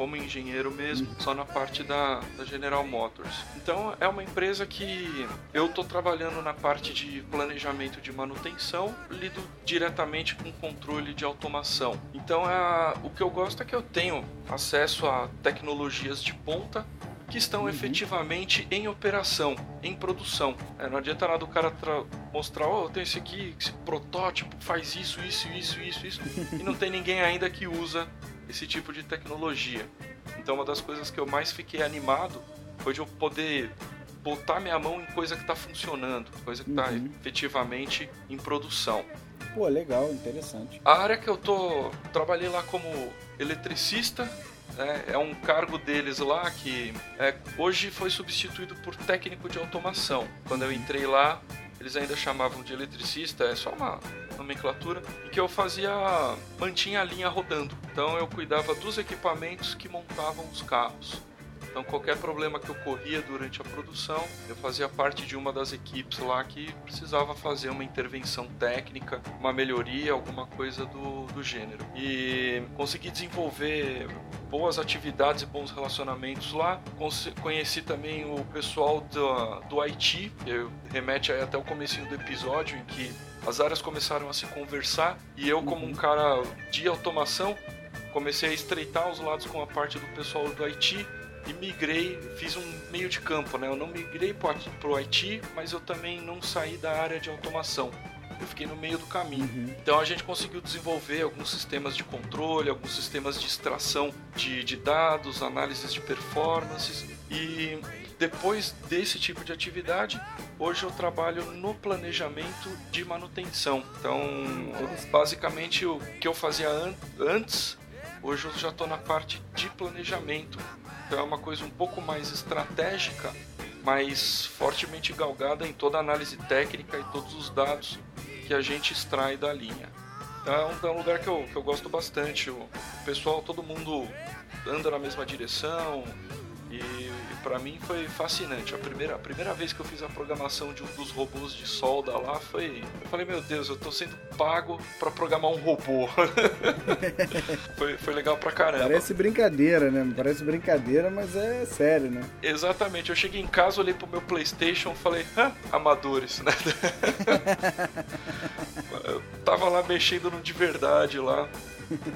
como engenheiro mesmo, só na parte da, da, General Motors. Então é uma empresa que eu estou trabalhando na parte de planejamento de manutenção, lido diretamente com controle de automação. Então é, o que eu gosto é que eu tenho acesso a tecnologias de ponta que estão uhum. efetivamente em operação, em produção. É, não adianta nada o cara mostrar, oh, tem esse aqui, esse protótipo, faz isso, isso, isso, isso, isso, *laughs* e não tem ninguém ainda que usa esse tipo de tecnologia. Então, uma das coisas que eu mais fiquei animado foi de eu poder botar minha mão em coisa que está funcionando, coisa que está uhum. efetivamente em produção. Pô, legal, interessante. A área que eu tô trabalhei lá como eletricista, né, é um cargo deles lá que é, hoje foi substituído por técnico de automação. Quando eu entrei lá, eles ainda chamavam de eletricista, é só uma nomenclatura, e que eu fazia, mantinha a linha rodando. Então eu cuidava dos equipamentos que montavam os carros. Então qualquer problema que ocorria durante a produção, eu fazia parte de uma das equipes lá que precisava fazer uma intervenção técnica, uma melhoria, alguma coisa do, do gênero. E consegui desenvolver boas atividades e bons relacionamentos lá. Conheci também o pessoal do, do Haiti, que remete até o começo do episódio em que as áreas começaram a se conversar e eu como um cara de automação comecei a estreitar os lados com a parte do pessoal do Haiti e migrei, fiz um meio de campo, né? Eu não migrei para o Haiti, mas eu também não saí da área de automação. Eu fiquei no meio do caminho. Uhum. Então a gente conseguiu desenvolver alguns sistemas de controle, alguns sistemas de extração de, de dados, análises de performances. E depois desse tipo de atividade, hoje eu trabalho no planejamento de manutenção. Então, basicamente, o que eu fazia an antes, hoje eu já estou na parte de planejamento. Então é uma coisa um pouco mais estratégica, mas fortemente galgada em toda a análise técnica e todos os dados que a gente extrai da linha. Então é um, é lugar que eu, que eu gosto bastante. O pessoal, todo mundo anda na mesma direção, e para mim foi fascinante. A primeira, a primeira vez que eu fiz a programação de um dos robôs de solda lá foi. Eu falei, meu Deus, eu tô sendo pago para programar um robô. *laughs* foi, foi legal pra caramba. Parece brincadeira, né? Parece brincadeira, mas é sério, né? Exatamente. Eu cheguei em casa, olhei pro meu PlayStation falei, hã? Amadores, né? *laughs* eu tava lá mexendo no de verdade lá.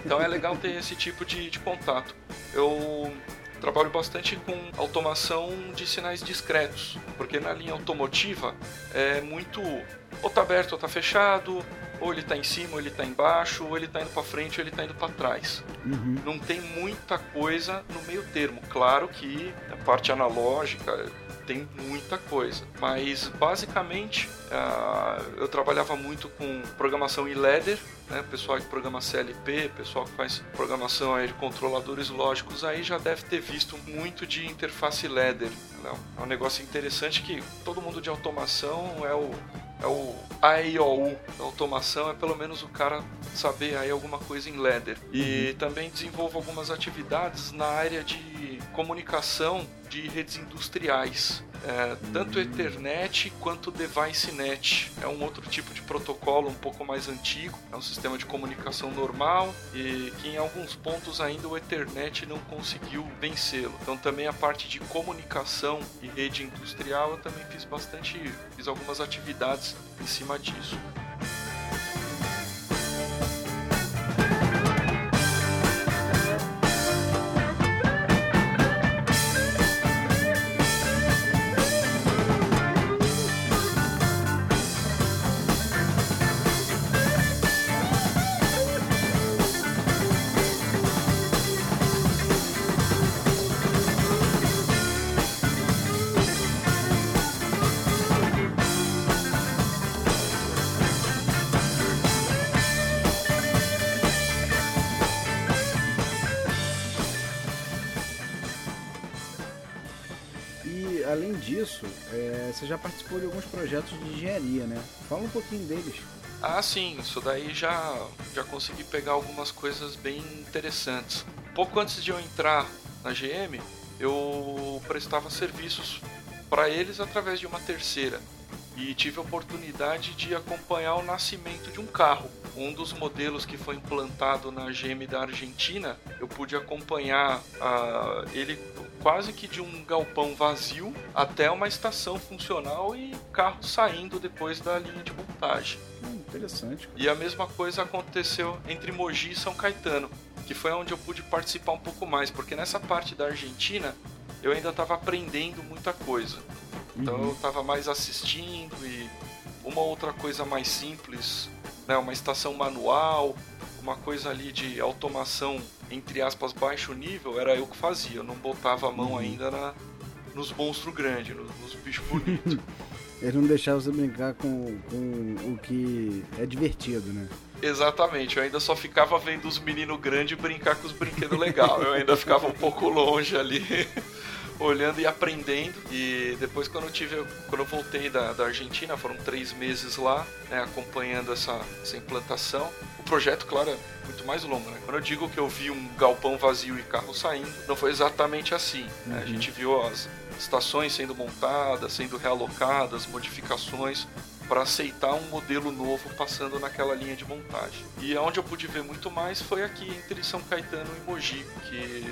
Então é legal ter esse tipo de, de contato. Eu trabalho bastante com automação de sinais discretos, porque na linha automotiva é muito ou tá aberto ou tá fechado, ou ele tá em cima ou ele tá embaixo, ou ele tá indo para frente ou ele tá indo para trás. Uhum. Não tem muita coisa no meio termo. Claro que a parte analógica tem muita coisa. Mas basicamente uh, eu trabalhava muito com programação em ladder, né? pessoal que programa CLP, pessoal que faz programação aí de controladores lógicos aí já deve ter visto muito de interface ladder. Né? É um negócio interessante que todo mundo de automação é o é o AIOU da automação, é pelo menos o cara saber aí alguma coisa em ladder. E uhum. também desenvolvo algumas atividades na área de comunicação de redes industriais, é, tanto Ethernet quanto DeviceNet. É um outro tipo de protocolo um pouco mais antigo, é um sistema de comunicação normal e que em alguns pontos ainda o Ethernet não conseguiu vencê-lo. Então também a parte de comunicação e rede industrial eu também fiz bastante, fiz algumas atividades em cima disso. É, você já participou de alguns projetos de engenharia, né? Fala um pouquinho deles. Ah, sim, isso daí já, já consegui pegar algumas coisas bem interessantes. Pouco antes de eu entrar na GM, eu prestava serviços para eles através de uma terceira e tive a oportunidade de acompanhar o nascimento de um carro. Um dos modelos que foi implantado na GM da Argentina, eu pude acompanhar ah, ele quase que de um galpão vazio até uma estação funcional e carro saindo depois da linha de montagem. Hum, interessante. E a mesma coisa aconteceu entre Mogi e São Caetano, que foi onde eu pude participar um pouco mais, porque nessa parte da Argentina eu ainda estava aprendendo muita coisa. Então eu estava mais assistindo e uma outra coisa mais simples, né, uma estação manual, uma coisa ali de automação entre aspas baixo nível, era eu que fazia. Eu não botava a mão ainda na, nos monstros grandes, nos, nos bichos bonitos. *laughs* Eles não deixavam você brincar com, com o que é divertido, né? Exatamente, eu ainda só ficava vendo os meninos grandes brincar com os brinquedos legais. Eu ainda ficava um pouco longe ali, *laughs* olhando e aprendendo. E depois quando eu tive. Quando eu voltei da, da Argentina, foram três meses lá, né, acompanhando essa, essa implantação. O projeto, claro, é muito mais longo, né? Quando eu digo que eu vi um galpão vazio e carro saindo, não foi exatamente assim. né? A gente viu as estações sendo montadas, sendo realocadas, modificações para aceitar um modelo novo passando naquela linha de montagem. E onde eu pude ver muito mais foi aqui entre São Caetano e Mogi, que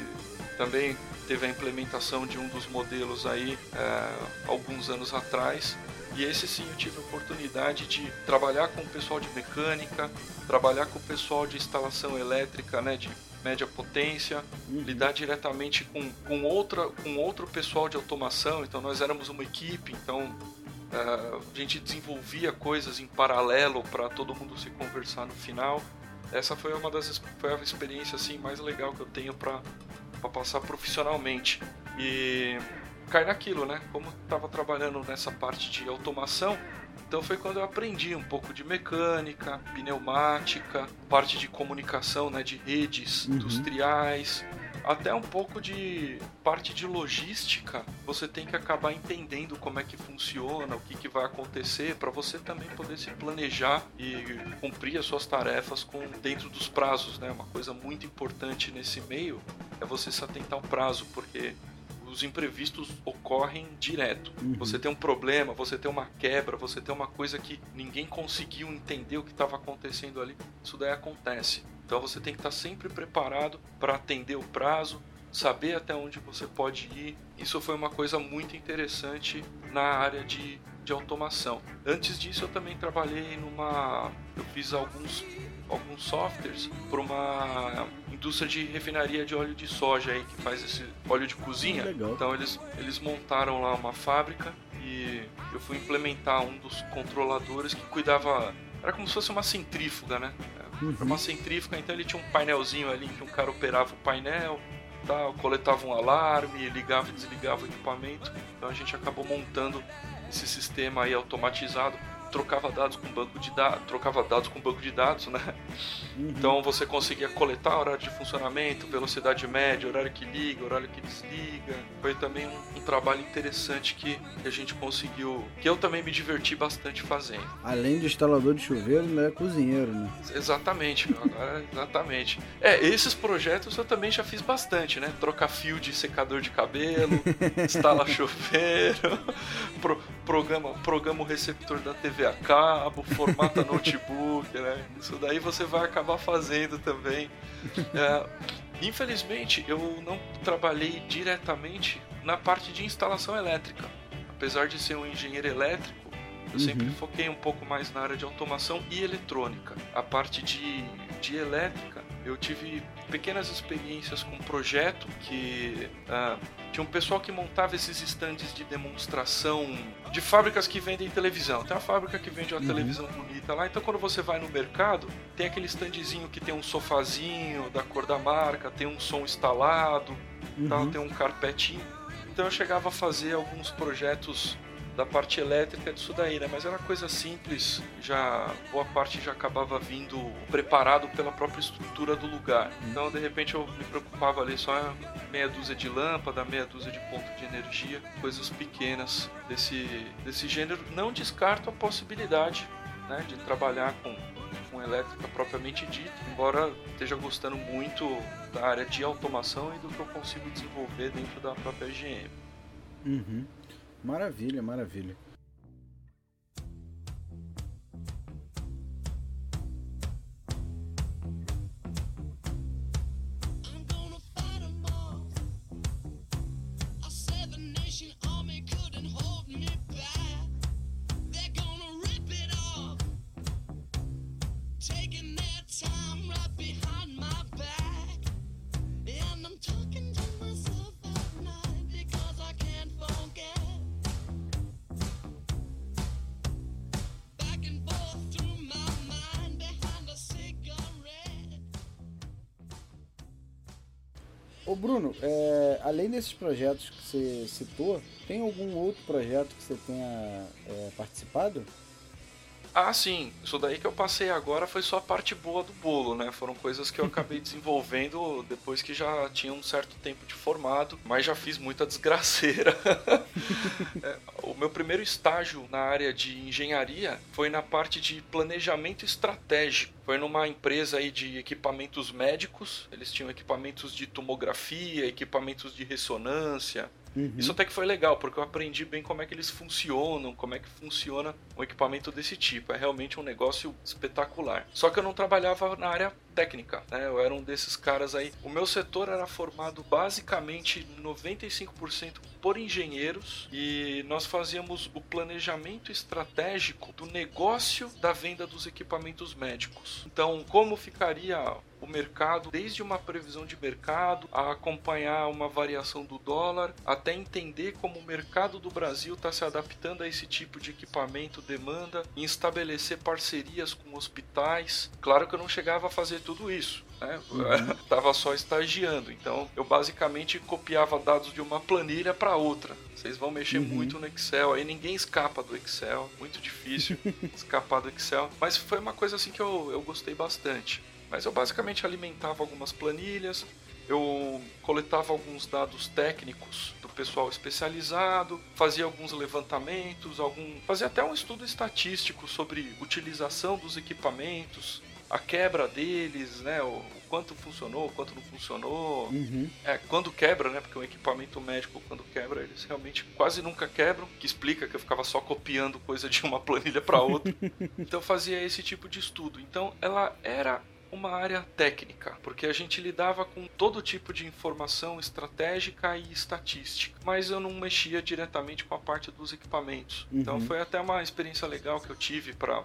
também teve a implementação de um dos modelos aí é, alguns anos atrás. E esse sim eu tive a oportunidade de trabalhar com o pessoal de mecânica, trabalhar com o pessoal de instalação elétrica, né, de média potência, lidar diretamente com, com, outra, com outro pessoal de automação. Então nós éramos uma equipe, então Uh, a gente desenvolvia coisas em paralelo para todo mundo se conversar no final. Essa foi uma das foi a experiência assim mais legal que eu tenho para passar profissionalmente. E cai naquilo, né? Como estava trabalhando nessa parte de automação, então foi quando eu aprendi um pouco de mecânica, pneumática, parte de comunicação, né, de redes industriais, até um pouco de parte de logística. Você tem que acabar entendendo como é que funciona, o que, que vai acontecer, para você também poder se planejar e cumprir as suas tarefas com dentro dos prazos, né? Uma coisa muito importante nesse meio é você se atentar ao prazo, porque os imprevistos ocorrem direto. Você tem um problema, você tem uma quebra, você tem uma coisa que ninguém conseguiu entender o que estava acontecendo ali. Isso daí acontece. Então você tem que estar sempre preparado para atender o prazo, saber até onde você pode ir. Isso foi uma coisa muito interessante na área de, de automação. Antes disso, eu também trabalhei numa. Eu fiz alguns, alguns softwares para uma indústria de refinaria de óleo de soja aí, que faz esse óleo de cozinha. Legal. Então eles, eles montaram lá uma fábrica e eu fui implementar um dos controladores que cuidava. Era como se fosse uma centrífuga, né? Era uma centrífuga, então ele tinha um painelzinho ali que um cara operava o painel, tal, coletava um alarme, ligava e desligava o equipamento. Então a gente acabou montando esse sistema aí automatizado trocava dados com banco de dados, trocava dados com banco de dados, né? Então você conseguia coletar horário de funcionamento, velocidade média, horário que liga, horário que desliga. Foi também um, um trabalho interessante que, que a gente conseguiu, que eu também me diverti bastante fazendo. Além de instalador de chuveiro, né? Cozinheiro, né? Exatamente, meu, agora, exatamente. É, esses projetos eu também já fiz bastante, né? Trocar fio de secador de cabelo, *laughs* instalar chuveiro, pro- programa, programa o receptor da TV a cabo, formata *laughs* notebook, né? Isso daí você vai acabar fazendo também. É, infelizmente, eu não trabalhei diretamente na parte de instalação elétrica. Apesar de ser um engenheiro elétrico, eu sempre foquei um pouco mais na área de automação e eletrônica. A parte de, de elétrica, eu tive pequenas experiências com um projeto que ah, tinha um pessoal que montava esses estandes de demonstração de fábricas que vendem televisão. Tem uma fábrica que vende uma televisão bonita lá, então quando você vai no mercado, tem aquele standzinho que tem um sofazinho da cor da marca, tem um som instalado, tal, tem um carpetinho. Então eu chegava a fazer alguns projetos da parte elétrica disso daí, né? Mas era coisa simples, já boa parte já acabava vindo preparado pela própria estrutura do lugar. Então, de repente, eu me preocupava ali só meia dúzia de lâmpada, meia dúzia de ponto de energia, coisas pequenas desse, desse gênero. Não descarto a possibilidade né, de trabalhar com, com elétrica propriamente dita, embora esteja gostando muito da área de automação e do que eu consigo desenvolver dentro da própria GM. Uhum. Maravilha, maravilha. Ô Bruno, é, além desses projetos que você citou, tem algum outro projeto que você tenha é, participado? Ah, sim. Isso daí que eu passei agora foi só a parte boa do bolo, né? Foram coisas que eu acabei *laughs* desenvolvendo depois que já tinha um certo tempo de formado, mas já fiz muita desgraceira. *laughs* É, o meu primeiro estágio na área de engenharia foi na parte de planejamento estratégico. Foi numa empresa aí de equipamentos médicos. Eles tinham equipamentos de tomografia, equipamentos de ressonância, isso até que foi legal, porque eu aprendi bem como é que eles funcionam, como é que funciona um equipamento desse tipo. É realmente um negócio espetacular. Só que eu não trabalhava na área técnica, né? Eu era um desses caras aí. O meu setor era formado basicamente 95% por engenheiros e nós fazíamos o planejamento estratégico do negócio da venda dos equipamentos médicos. Então, como ficaria o mercado, desde uma previsão de mercado, a acompanhar uma variação do dólar, até entender como o mercado do Brasil está se adaptando a esse tipo de equipamento, demanda, e estabelecer parcerias com hospitais. Claro que eu não chegava a fazer tudo isso. Né? Eu *laughs* Tava só estagiando, então eu basicamente copiava dados de uma planilha para outra. Vocês vão mexer muito no Excel, aí ninguém escapa do Excel, muito difícil *laughs* escapar do Excel. Mas foi uma coisa assim que eu, eu gostei bastante. Mas eu basicamente alimentava algumas planilhas, eu coletava alguns dados técnicos do pessoal especializado, fazia alguns levantamentos, algum, fazia até um estudo estatístico sobre utilização dos equipamentos, a quebra deles, né, o quanto funcionou, quanto não funcionou. É, quando quebra, né? Porque o equipamento médico, quando quebra, eles realmente quase nunca quebram, que explica que eu ficava só copiando coisa de uma *laughs* planilha para outra. *laughs* então eu fazia esse tipo de estudo. Então ela era uma área técnica, porque a gente lidava com todo tipo de informação estratégica e estatística, mas eu não mexia diretamente com a parte dos equipamentos. Então foi até uma experiência legal que eu tive para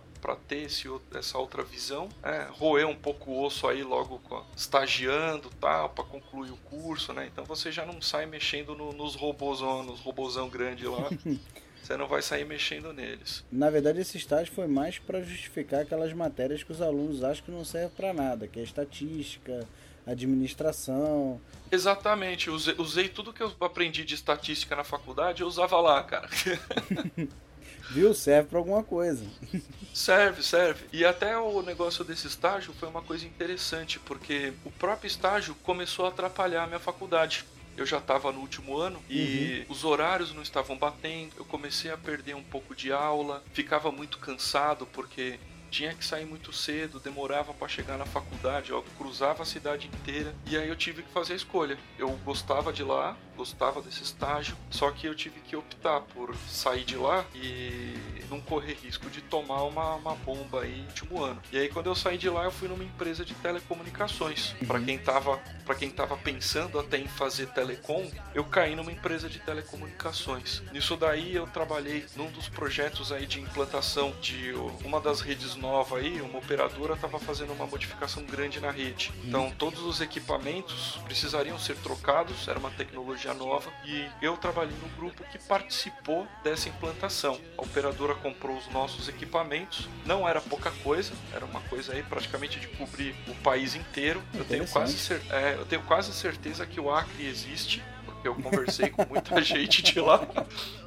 ter esse, essa outra visão, é, roer um pouco o osso aí logo estagiando tal, para concluir o curso, né? Então você já não sai mexendo no- nos robôzão, nos robôzão grande lá. *laughs* Você não vai sair mexendo neles. Na verdade, esse estágio foi mais para justificar aquelas matérias que os alunos acham que não servem para nada, que é estatística, administração. Exatamente, usei, usei tudo que eu aprendi de estatística na faculdade, eu usava lá, cara. *laughs* Viu? Serve pra alguma coisa. *laughs* Serve, serve. E até o negócio desse estágio foi uma coisa interessante, porque o próprio estágio começou a atrapalhar a minha faculdade. Eu já estava no último ano e os horários não estavam batendo. Eu comecei a perder um pouco de aula, ficava muito cansado porque tinha que sair muito cedo, demorava para chegar na faculdade, eu cruzava a cidade inteira e aí eu tive que fazer a escolha. Eu gostava de lá, gostava desse estágio, só que eu tive que optar por sair de lá e não correr risco de tomar uma, uma bomba aí no último ano. E aí quando eu saí de lá, eu fui numa empresa de telecomunicações. Para quem tava, para quem tava pensando até em fazer telecom, eu caí numa empresa de telecomunicações. Nisso daí eu trabalhei num dos projetos aí de implantação de uma das redes nova aí, uma operadora estava fazendo uma modificação grande na rede. Então todos os equipamentos precisariam ser trocados, era uma tecnologia nova e eu trabalhei no grupo que participou dessa implantação. A operadora comprou os nossos equipamentos, não era pouca coisa, era uma coisa aí praticamente de cobrir o país inteiro. Eu tenho quase, é, eu tenho quase certeza que o Acre existe, porque eu conversei com muita *laughs* gente de lá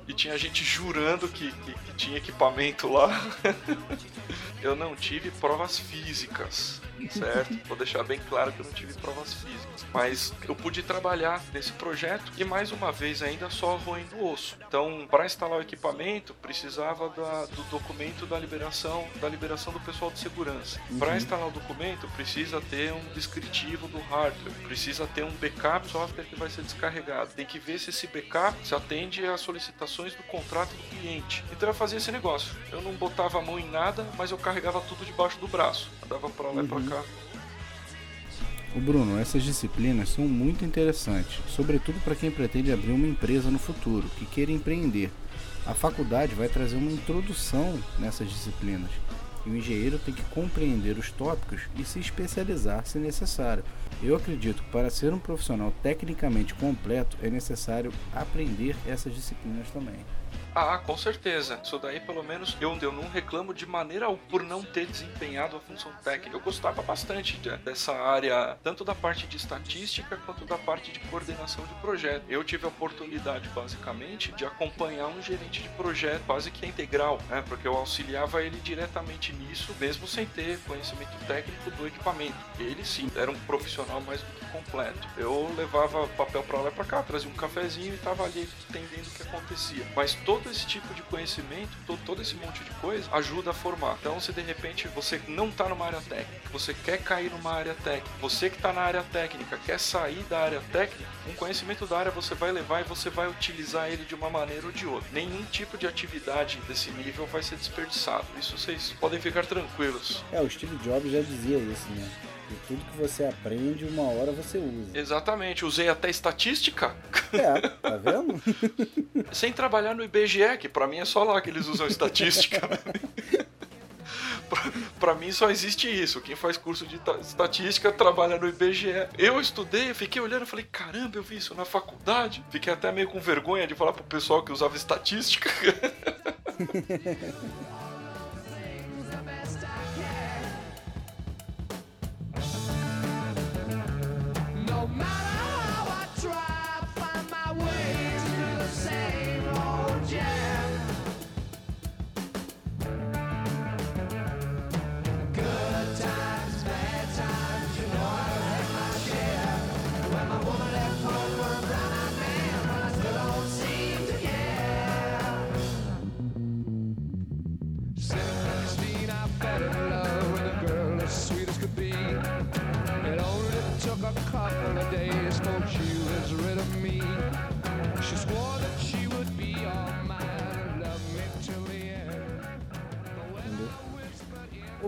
e tinha gente jurando que, que, que tinha equipamento lá. *laughs* eu não tive provas físicas, certo? Vou deixar bem claro que eu não tive provas físicas, mas eu pude trabalhar nesse projeto e mais uma vez ainda só roendo o osso. Então, para instalar o equipamento, precisava da, do documento da liberação, da liberação do pessoal de segurança. Para instalar o documento, precisa ter um descritivo do hardware, precisa ter um backup software que vai ser descarregado. Tem que ver se esse backup se atende às solicitações do contrato do cliente. Então eu fazia esse negócio. Eu não botava a mão em nada, mas eu carregava tudo debaixo do braço. Andava pra lá e pra cá. Ô Bruno, essas disciplinas são muito interessantes, sobretudo para quem pretende abrir uma empresa no futuro, que queira empreender. A faculdade vai trazer uma introdução nessas disciplinas. E o engenheiro tem que compreender os tópicos e se especializar se necessário. Eu acredito que para ser um profissional tecnicamente completo é necessário aprender essas disciplinas também. Ah, com certeza. Isso daí, pelo menos, eu, eu não reclamo de maneira alguma por não ter desempenhado a função técnica. Eu gostava bastante de- dessa área, tanto da parte de estatística quanto da parte de coordenação de projeto. Eu tive a oportunidade, basicamente, de acompanhar um gerente de projeto quase que integral, né? Porque eu auxiliava ele diretamente nisso, mesmo sem ter conhecimento técnico do equipamento. Ele sim, era um profissional mais do que completo. Eu levava papel para lá e para cá, trazia um cafezinho e tava ali entendendo o que acontecia. Mas todo esse tipo de conhecimento, to- todo esse monte de coisa, ajuda a formar. Então, se de repente você não tá numa área técnica, você quer cair numa área técnica, você que tá na área técnica quer sair da área técnica, um conhecimento da área você vai levar e você vai utilizar ele de uma maneira ou de outra. Nenhum tipo de atividade desse nível vai ser desperdiçado. Isso vocês podem ficar tranquilos. É, o Steve Jobs já dizia isso, né? Que tudo que você aprende, uma hora você usa. Exatamente, usei até estatística É, tá vendo? *laughs* sem trabalhar no IBGE, que pra mim é só lá que eles usam estatística. *laughs* Pra- pra mim só existe isso. Quem faz curso de ta- estatística trabalha no IBGE. Eu estudei, fiquei olhando e falei, caramba, eu vi isso na faculdade. Fiquei até meio com vergonha de falar pro pessoal que usava estatística. *laughs*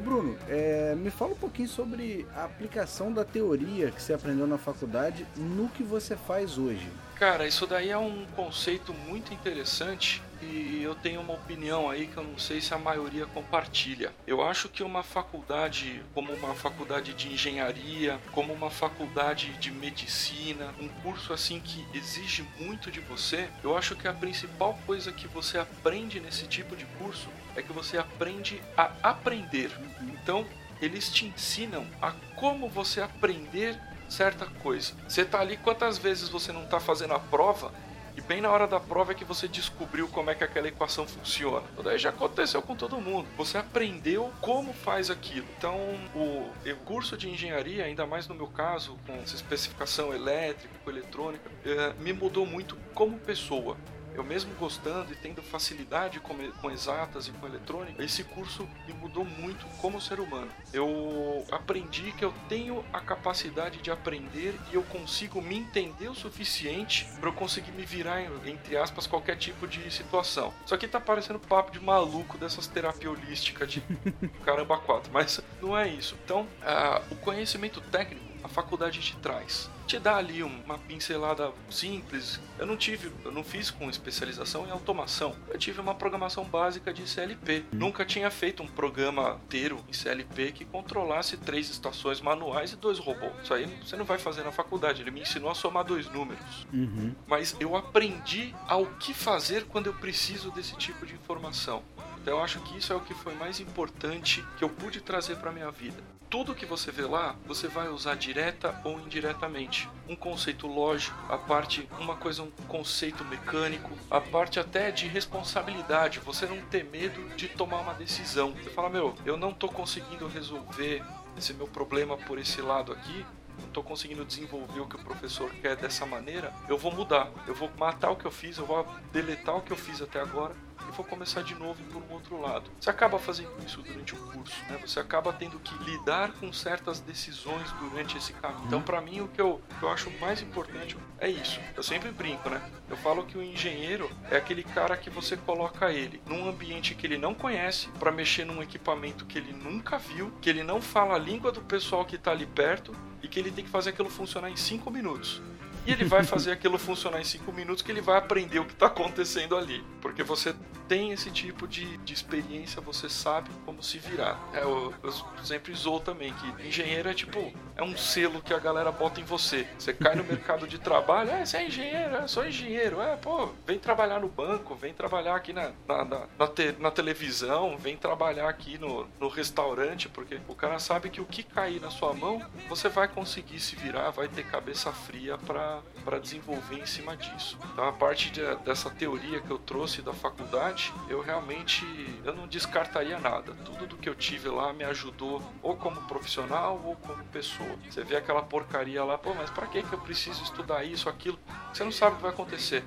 Bruno, é, me fala um pouquinho sobre a aplicação da teoria que você aprendeu na faculdade no que você faz hoje. Cara, isso daí é um conceito muito interessante e eu tenho uma opinião aí que eu não sei se a maioria compartilha. Eu acho que uma faculdade, como uma faculdade de engenharia, como uma faculdade de medicina, um curso assim que exige muito de você, eu acho que a principal coisa que você aprende nesse tipo de curso é que você aprende a aprender. Então, eles te ensinam a como você aprender certa coisa. Você tá ali, quantas vezes você não tá fazendo a prova E bem na hora da prova é que você descobriu como é que aquela equação funciona. Então, daí já aconteceu com todo mundo. Você aprendeu como faz aquilo. Então, o, o curso de engenharia, ainda mais no meu caso, com essa especificação elétrica, com eletrônica, eh, me mudou muito como pessoa. Eu mesmo gostando e tendo facilidade com, com exatas e com eletrônica, esse curso me mudou muito como ser humano. Eu aprendi que eu tenho a capacidade de aprender e eu consigo me entender o suficiente para eu conseguir me virar, entre aspas, qualquer tipo de situação. Só que tá parecendo papo de maluco dessas terapias holísticas de *laughs* caramba quatro, mas não é isso. Então, uh, o conhecimento técnico a faculdade te traz. Te dá ali uma pincelada simples. Eu não tive, eu não fiz com especialização em automação. Eu tive uma programação básica de CLP. Nunca tinha feito um programa inteiro em CLP que controlasse três estações manuais e dois robôs. Isso aí você não vai fazer na faculdade. Ele me ensinou a somar dois números. Uhum. Mas eu aprendi ao que fazer quando eu preciso desse tipo de informação. Então eu acho que isso é o que foi mais importante que eu pude trazer para minha vida. Tudo que você vê lá, você vai usar direta ou indiretamente. Um conceito lógico, a parte, uma coisa, um conceito mecânico, a parte até de responsabilidade, você não ter medo de tomar uma decisão. Você fala, meu, eu não tô conseguindo resolver esse meu problema por esse lado aqui, não estou conseguindo desenvolver o que o professor quer dessa maneira, eu vou mudar. Eu vou matar o que eu fiz, eu vou deletar o que eu fiz até agora e vou começar de novo por um outro lado. Você acaba fazendo isso durante o curso, né? Você acaba tendo que lidar com certas decisões durante esse caminho. Então, para mim, o que eu, que eu acho mais importante é isso. Eu sempre brinco, né? Eu falo que o engenheiro é aquele cara que você coloca ele num ambiente que ele não conhece para mexer num equipamento que ele nunca viu, que ele não fala a língua do pessoal que está ali perto e que ele tem que fazer aquilo funcionar em cinco minutos. E ele vai *laughs* fazer aquilo funcionar em 5 minutos que ele vai aprender o que está acontecendo ali. Porque você tem esse tipo de, de experiência, você sabe como se virar. É, eu, eu sempre zoo também que engenheiro é tipo, é um selo que a galera bota em você. Você cai no mercado de trabalho, é, você é engenheiro, é, sou engenheiro, é, pô, vem trabalhar no banco, vem trabalhar aqui na, na, na, na, te, na televisão, vem trabalhar aqui no, no restaurante, porque o cara sabe que o que cair na sua mão, você vai conseguir se virar, vai ter cabeça fria para desenvolver em cima disso. Então a parte de, dessa teoria que eu trouxe da faculdade, eu realmente eu não descartaria nada. Tudo do que eu tive lá me ajudou ou como profissional ou como pessoa. Você vê aquela porcaria lá, pô, mas para que que eu preciso estudar isso, aquilo? Você não sabe o que vai acontecer.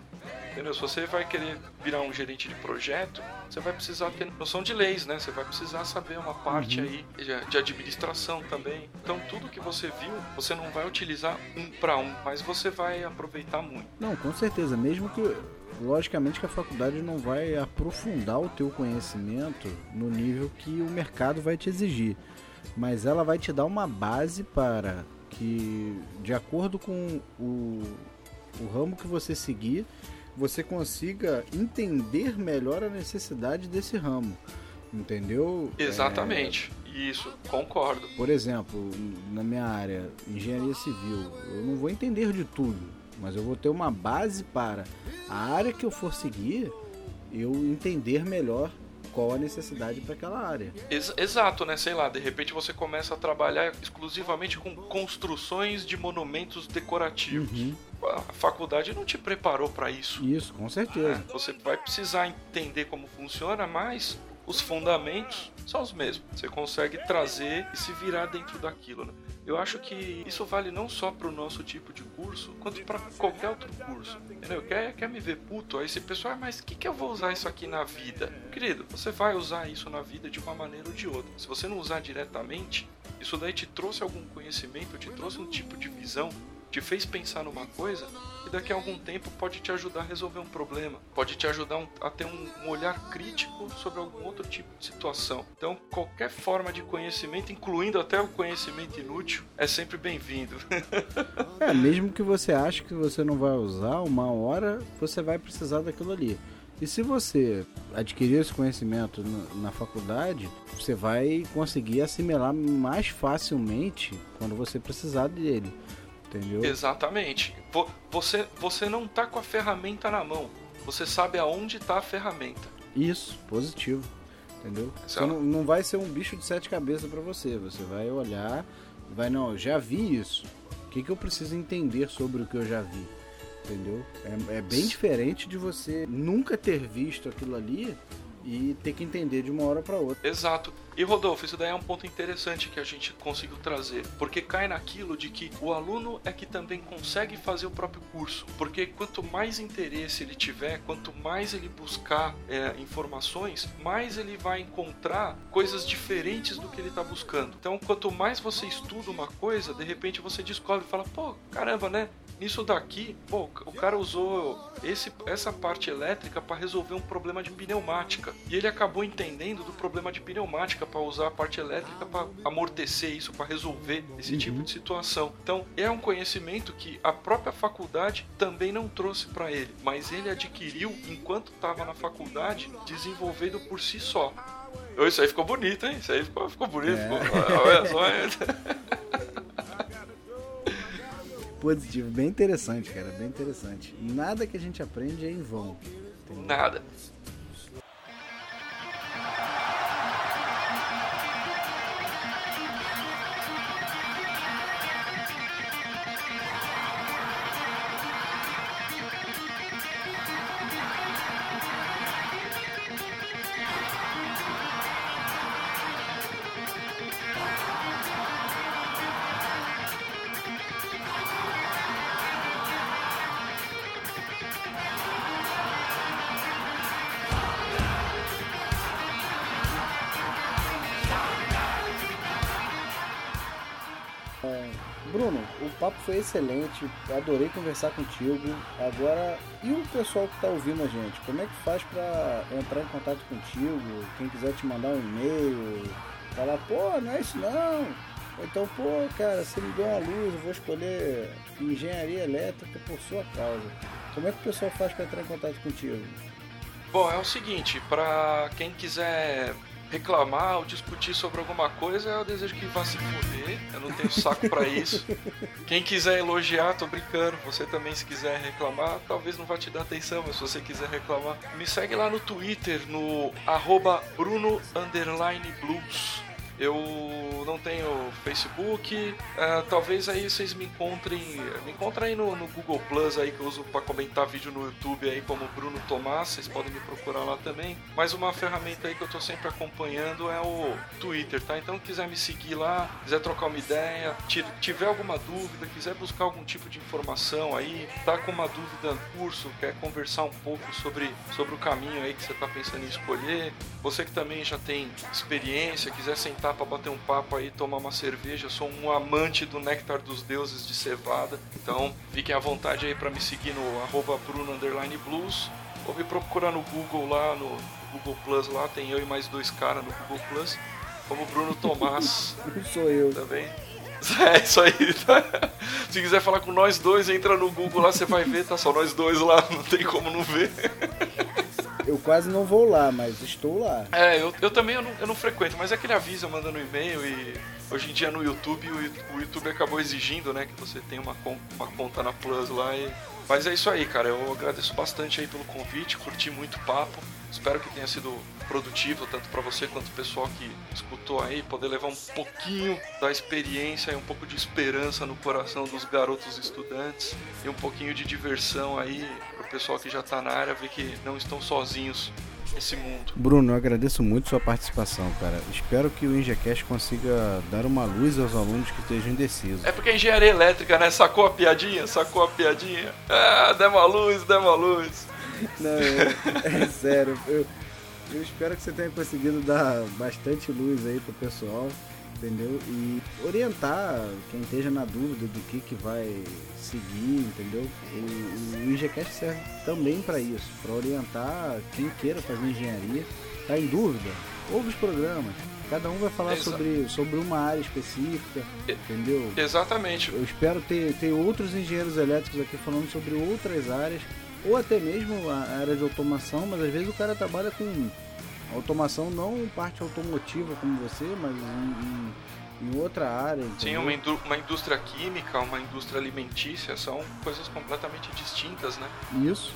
Entendeu? Se você vai querer virar um gerente de projeto, você vai precisar ter noção de leis, né? Você vai precisar saber uma parte uhum. aí de, de, administração também. Então tudo que você viu, você não vai utilizar um para um, mas você vai aproveitar muito. Não, com certeza, mesmo que logicamente que a faculdade não vai aprofundar o teu conhecimento no nível que o mercado vai te exigir, mas ela vai te dar uma base para que de acordo com o, o ramo que você seguir, você consiga entender melhor a necessidade desse ramo. Entendeu? Exatamente. É... Isso, concordo. Por exemplo, na minha área, engenharia civil, eu não vou entender de tudo, mas eu vou ter uma base para a área que eu for seguir, eu entender melhor qual a necessidade para aquela área. Ex exato, né? Sei lá, de repente você começa a trabalhar exclusivamente com construções de monumentos decorativos. Uhum. A faculdade não te preparou para isso. Isso, com certeza. É, você vai precisar entender como funciona, mas os fundamentos são os mesmos. Você consegue trazer e se virar dentro daquilo. Né? Eu acho que isso vale não só para o nosso tipo de curso, quanto para qualquer outro curso. Entendeu? Quer, quer me ver puto? Aí esse pessoal, ah, mas o que, que eu vou usar isso aqui na vida? Querido, você vai usar isso na vida de uma maneira ou de outra. Se você não usar diretamente, isso daí te trouxe algum conhecimento, te trouxe um tipo de visão, te fez pensar numa coisa e daqui a algum tempo pode te ajudar a resolver um problema, pode te ajudar um, a ter um, um, olhar crítico sobre algum outro tipo de situação. Então, qualquer forma de conhecimento, incluindo até o conhecimento inútil, é sempre bem-vindo. *laughs* é, mesmo que você ache que você não vai usar, uma hora você vai precisar daquilo ali. E se você adquirir esse conhecimento na, faculdade, você vai conseguir assimilar mais facilmente quando você precisar dele entendeu? Exatamente. Você, você não tá com a ferramenta na mão, você sabe aonde tá a ferramenta. Isso, positivo. Entendeu? Você não, não vai ser um bicho de sete cabeças para você. Você vai olhar, vai, não, já vi isso. O que, que eu preciso entender sobre o que eu já vi? entendeu? É, é bem diferente de você nunca ter visto aquilo ali e ter que entender de uma hora para outra. Exato. E Rodolfo, isso daí é um ponto interessante que a gente conseguiu trazer, porque cai naquilo de que o aluno é que também consegue fazer o próprio curso, porque quanto mais interesse ele tiver, quanto mais ele buscar é, informações, mais ele vai encontrar coisas diferentes do que ele está buscando. Então, quanto mais você estuda uma coisa, de repente você descobre e fala, pô, caramba, né? Nisso daqui, pô, o cara usou esse, essa parte elétrica para resolver um problema de pneumática. E ele acabou entendendo do problema de pneumática para usar a parte elétrica para amortecer isso, para resolver esse Uhum. tipo de situação. Então, é um conhecimento que a própria faculdade também não trouxe para ele, mas ele adquiriu enquanto estava na faculdade, desenvolvendo por si só. Isso aí ficou bonito, hein? Isso aí ficou, ficou bonito. É. Ficou, olha só. *laughs* Positivo, bem interessante, cara, bem interessante. Nada que a gente aprende é em vão. entendeu? Nada. Excelente, adorei conversar contigo. Agora, e o pessoal que está ouvindo a gente? Como é que faz para entrar em contato contigo? Quem quiser te mandar um e-mail, falar, pô, não é isso não. Então, pô, cara, você me deu uma luz, eu vou escolher engenharia elétrica por sua causa. Como é que o pessoal faz para entrar em contato contigo? Bom, é o seguinte, pra quem quiser reclamar ou discutir sobre alguma coisa, eu desejo que vá se fuder. Eu não tenho saco pra isso. Quem quiser elogiar, tô brincando. Você também, se quiser reclamar, talvez não vá te dar atenção, mas se você quiser reclamar, me segue lá no Twitter, no arroba Bruno Blues. Eu não tenho Facebook, ah, talvez aí vocês me encontrem, me encontrem aí no, no Google Plus aí que eu uso para comentar vídeo no YouTube aí como Bruno Tomás, vocês podem me procurar lá também. Mas uma ferramenta aí que eu tô sempre acompanhando é o Twitter, tá? Então quiser me seguir lá, quiser trocar uma ideia, ti- tiver alguma dúvida, quiser buscar algum tipo de informação aí, tá com uma dúvida no curso, quer conversar um pouco sobre, sobre o caminho aí que você tá pensando em escolher, você que também já tem experiência, quiser sentar para bater um papo aí, tomar uma cerveja, sou um amante do néctar dos deuses de cevada. Então, fiquem à vontade aí para me seguir no arroba Bruno Blues ou me procurar no Google lá, no Google Plus lá, tem eu e mais dois caras no Google Plus, como Bruno Tomás *laughs* sou eu. também. *laughs* É isso aí. tá? *laughs* Se quiser falar com nós dois, entra no Google lá, você vai ver, tá só nós dois lá, não tem como não ver. Eu quase não vou lá, mas estou lá. É, eu, eu também eu não, eu não frequento, mas é que ele avisa mandando e-mail e hoje em dia no YouTube o, o YouTube acabou exigindo, né, que você tenha uma, uma conta na Plus lá e... Mas é isso aí, cara, eu agradeço bastante aí pelo convite, curti muito o papo, espero que tenha sido produtivo tanto para você quanto o pessoal que escutou aí, poder levar um pouquinho da experiência e um pouco de esperança no coração dos garotos estudantes e um pouquinho de diversão aí pro pessoal que já tá na área ver que não estão sozinhos nesse mundo. Bruno, eu agradeço muito sua participação, cara. Espero que o IngeCast consiga dar uma luz aos alunos que estejam indecisos. É porque a engenharia elétrica, né? Sacou a piadinha? Sacou a piadinha? Ah, dá uma luz, dá uma luz. Não, é, é sério. Eu, eu espero que você tenha conseguido dar bastante luz aí pro pessoal, entendeu? E orientar quem esteja na dúvida do que, que vai seguir, entendeu? O, o IngeCast serve também para isso, para orientar quem queira fazer engenharia, tá em dúvida, ouve os programas. Cada um vai falar sobre, sobre uma área específica, entendeu? Exatamente. Eu espero ter, ter outros engenheiros elétricos aqui falando sobre outras áreas, ou até mesmo a área de automação, mas às vezes o cara trabalha com automação não parte automotiva como você, mas em, em- em outra área. Sim, entendeu? uma, indú- uma indústria química, uma indústria alimentícia são coisas completamente distintas, né? Isso.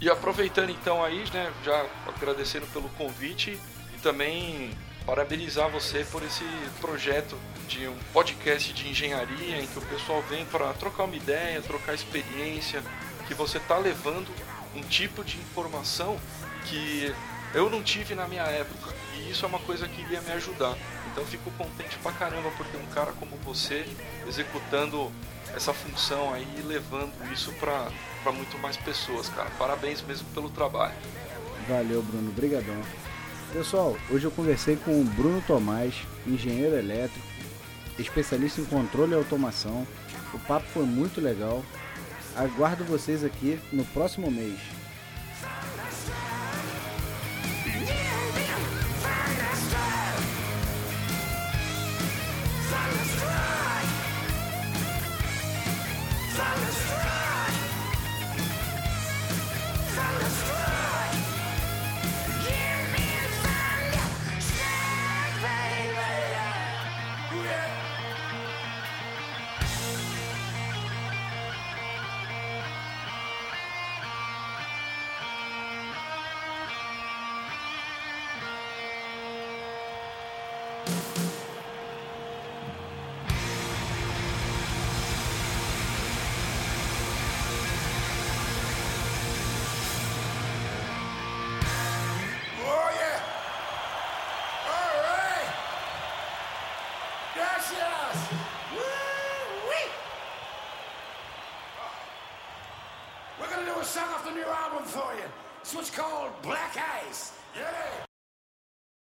E aproveitando então aí, né, já agradecendo pelo convite e também parabenizar você por esse projeto de um podcast de engenharia em que o pessoal vem para trocar uma ideia, trocar experiência, que você tá levando um tipo de informação que eu não tive na minha época. E isso é uma coisa que iria me ajudar. Então fico contente pra caramba por ter um cara como você executando essa função aí e levando isso pra, pra muito mais pessoas, cara. Parabéns mesmo pelo trabalho. Valeu, Bruno. Obrigadão. Pessoal, hoje eu conversei com o Bruno Tomás, engenheiro elétrico, especialista em controle e automação. O papo foi muito legal. Aguardo vocês aqui no próximo mês.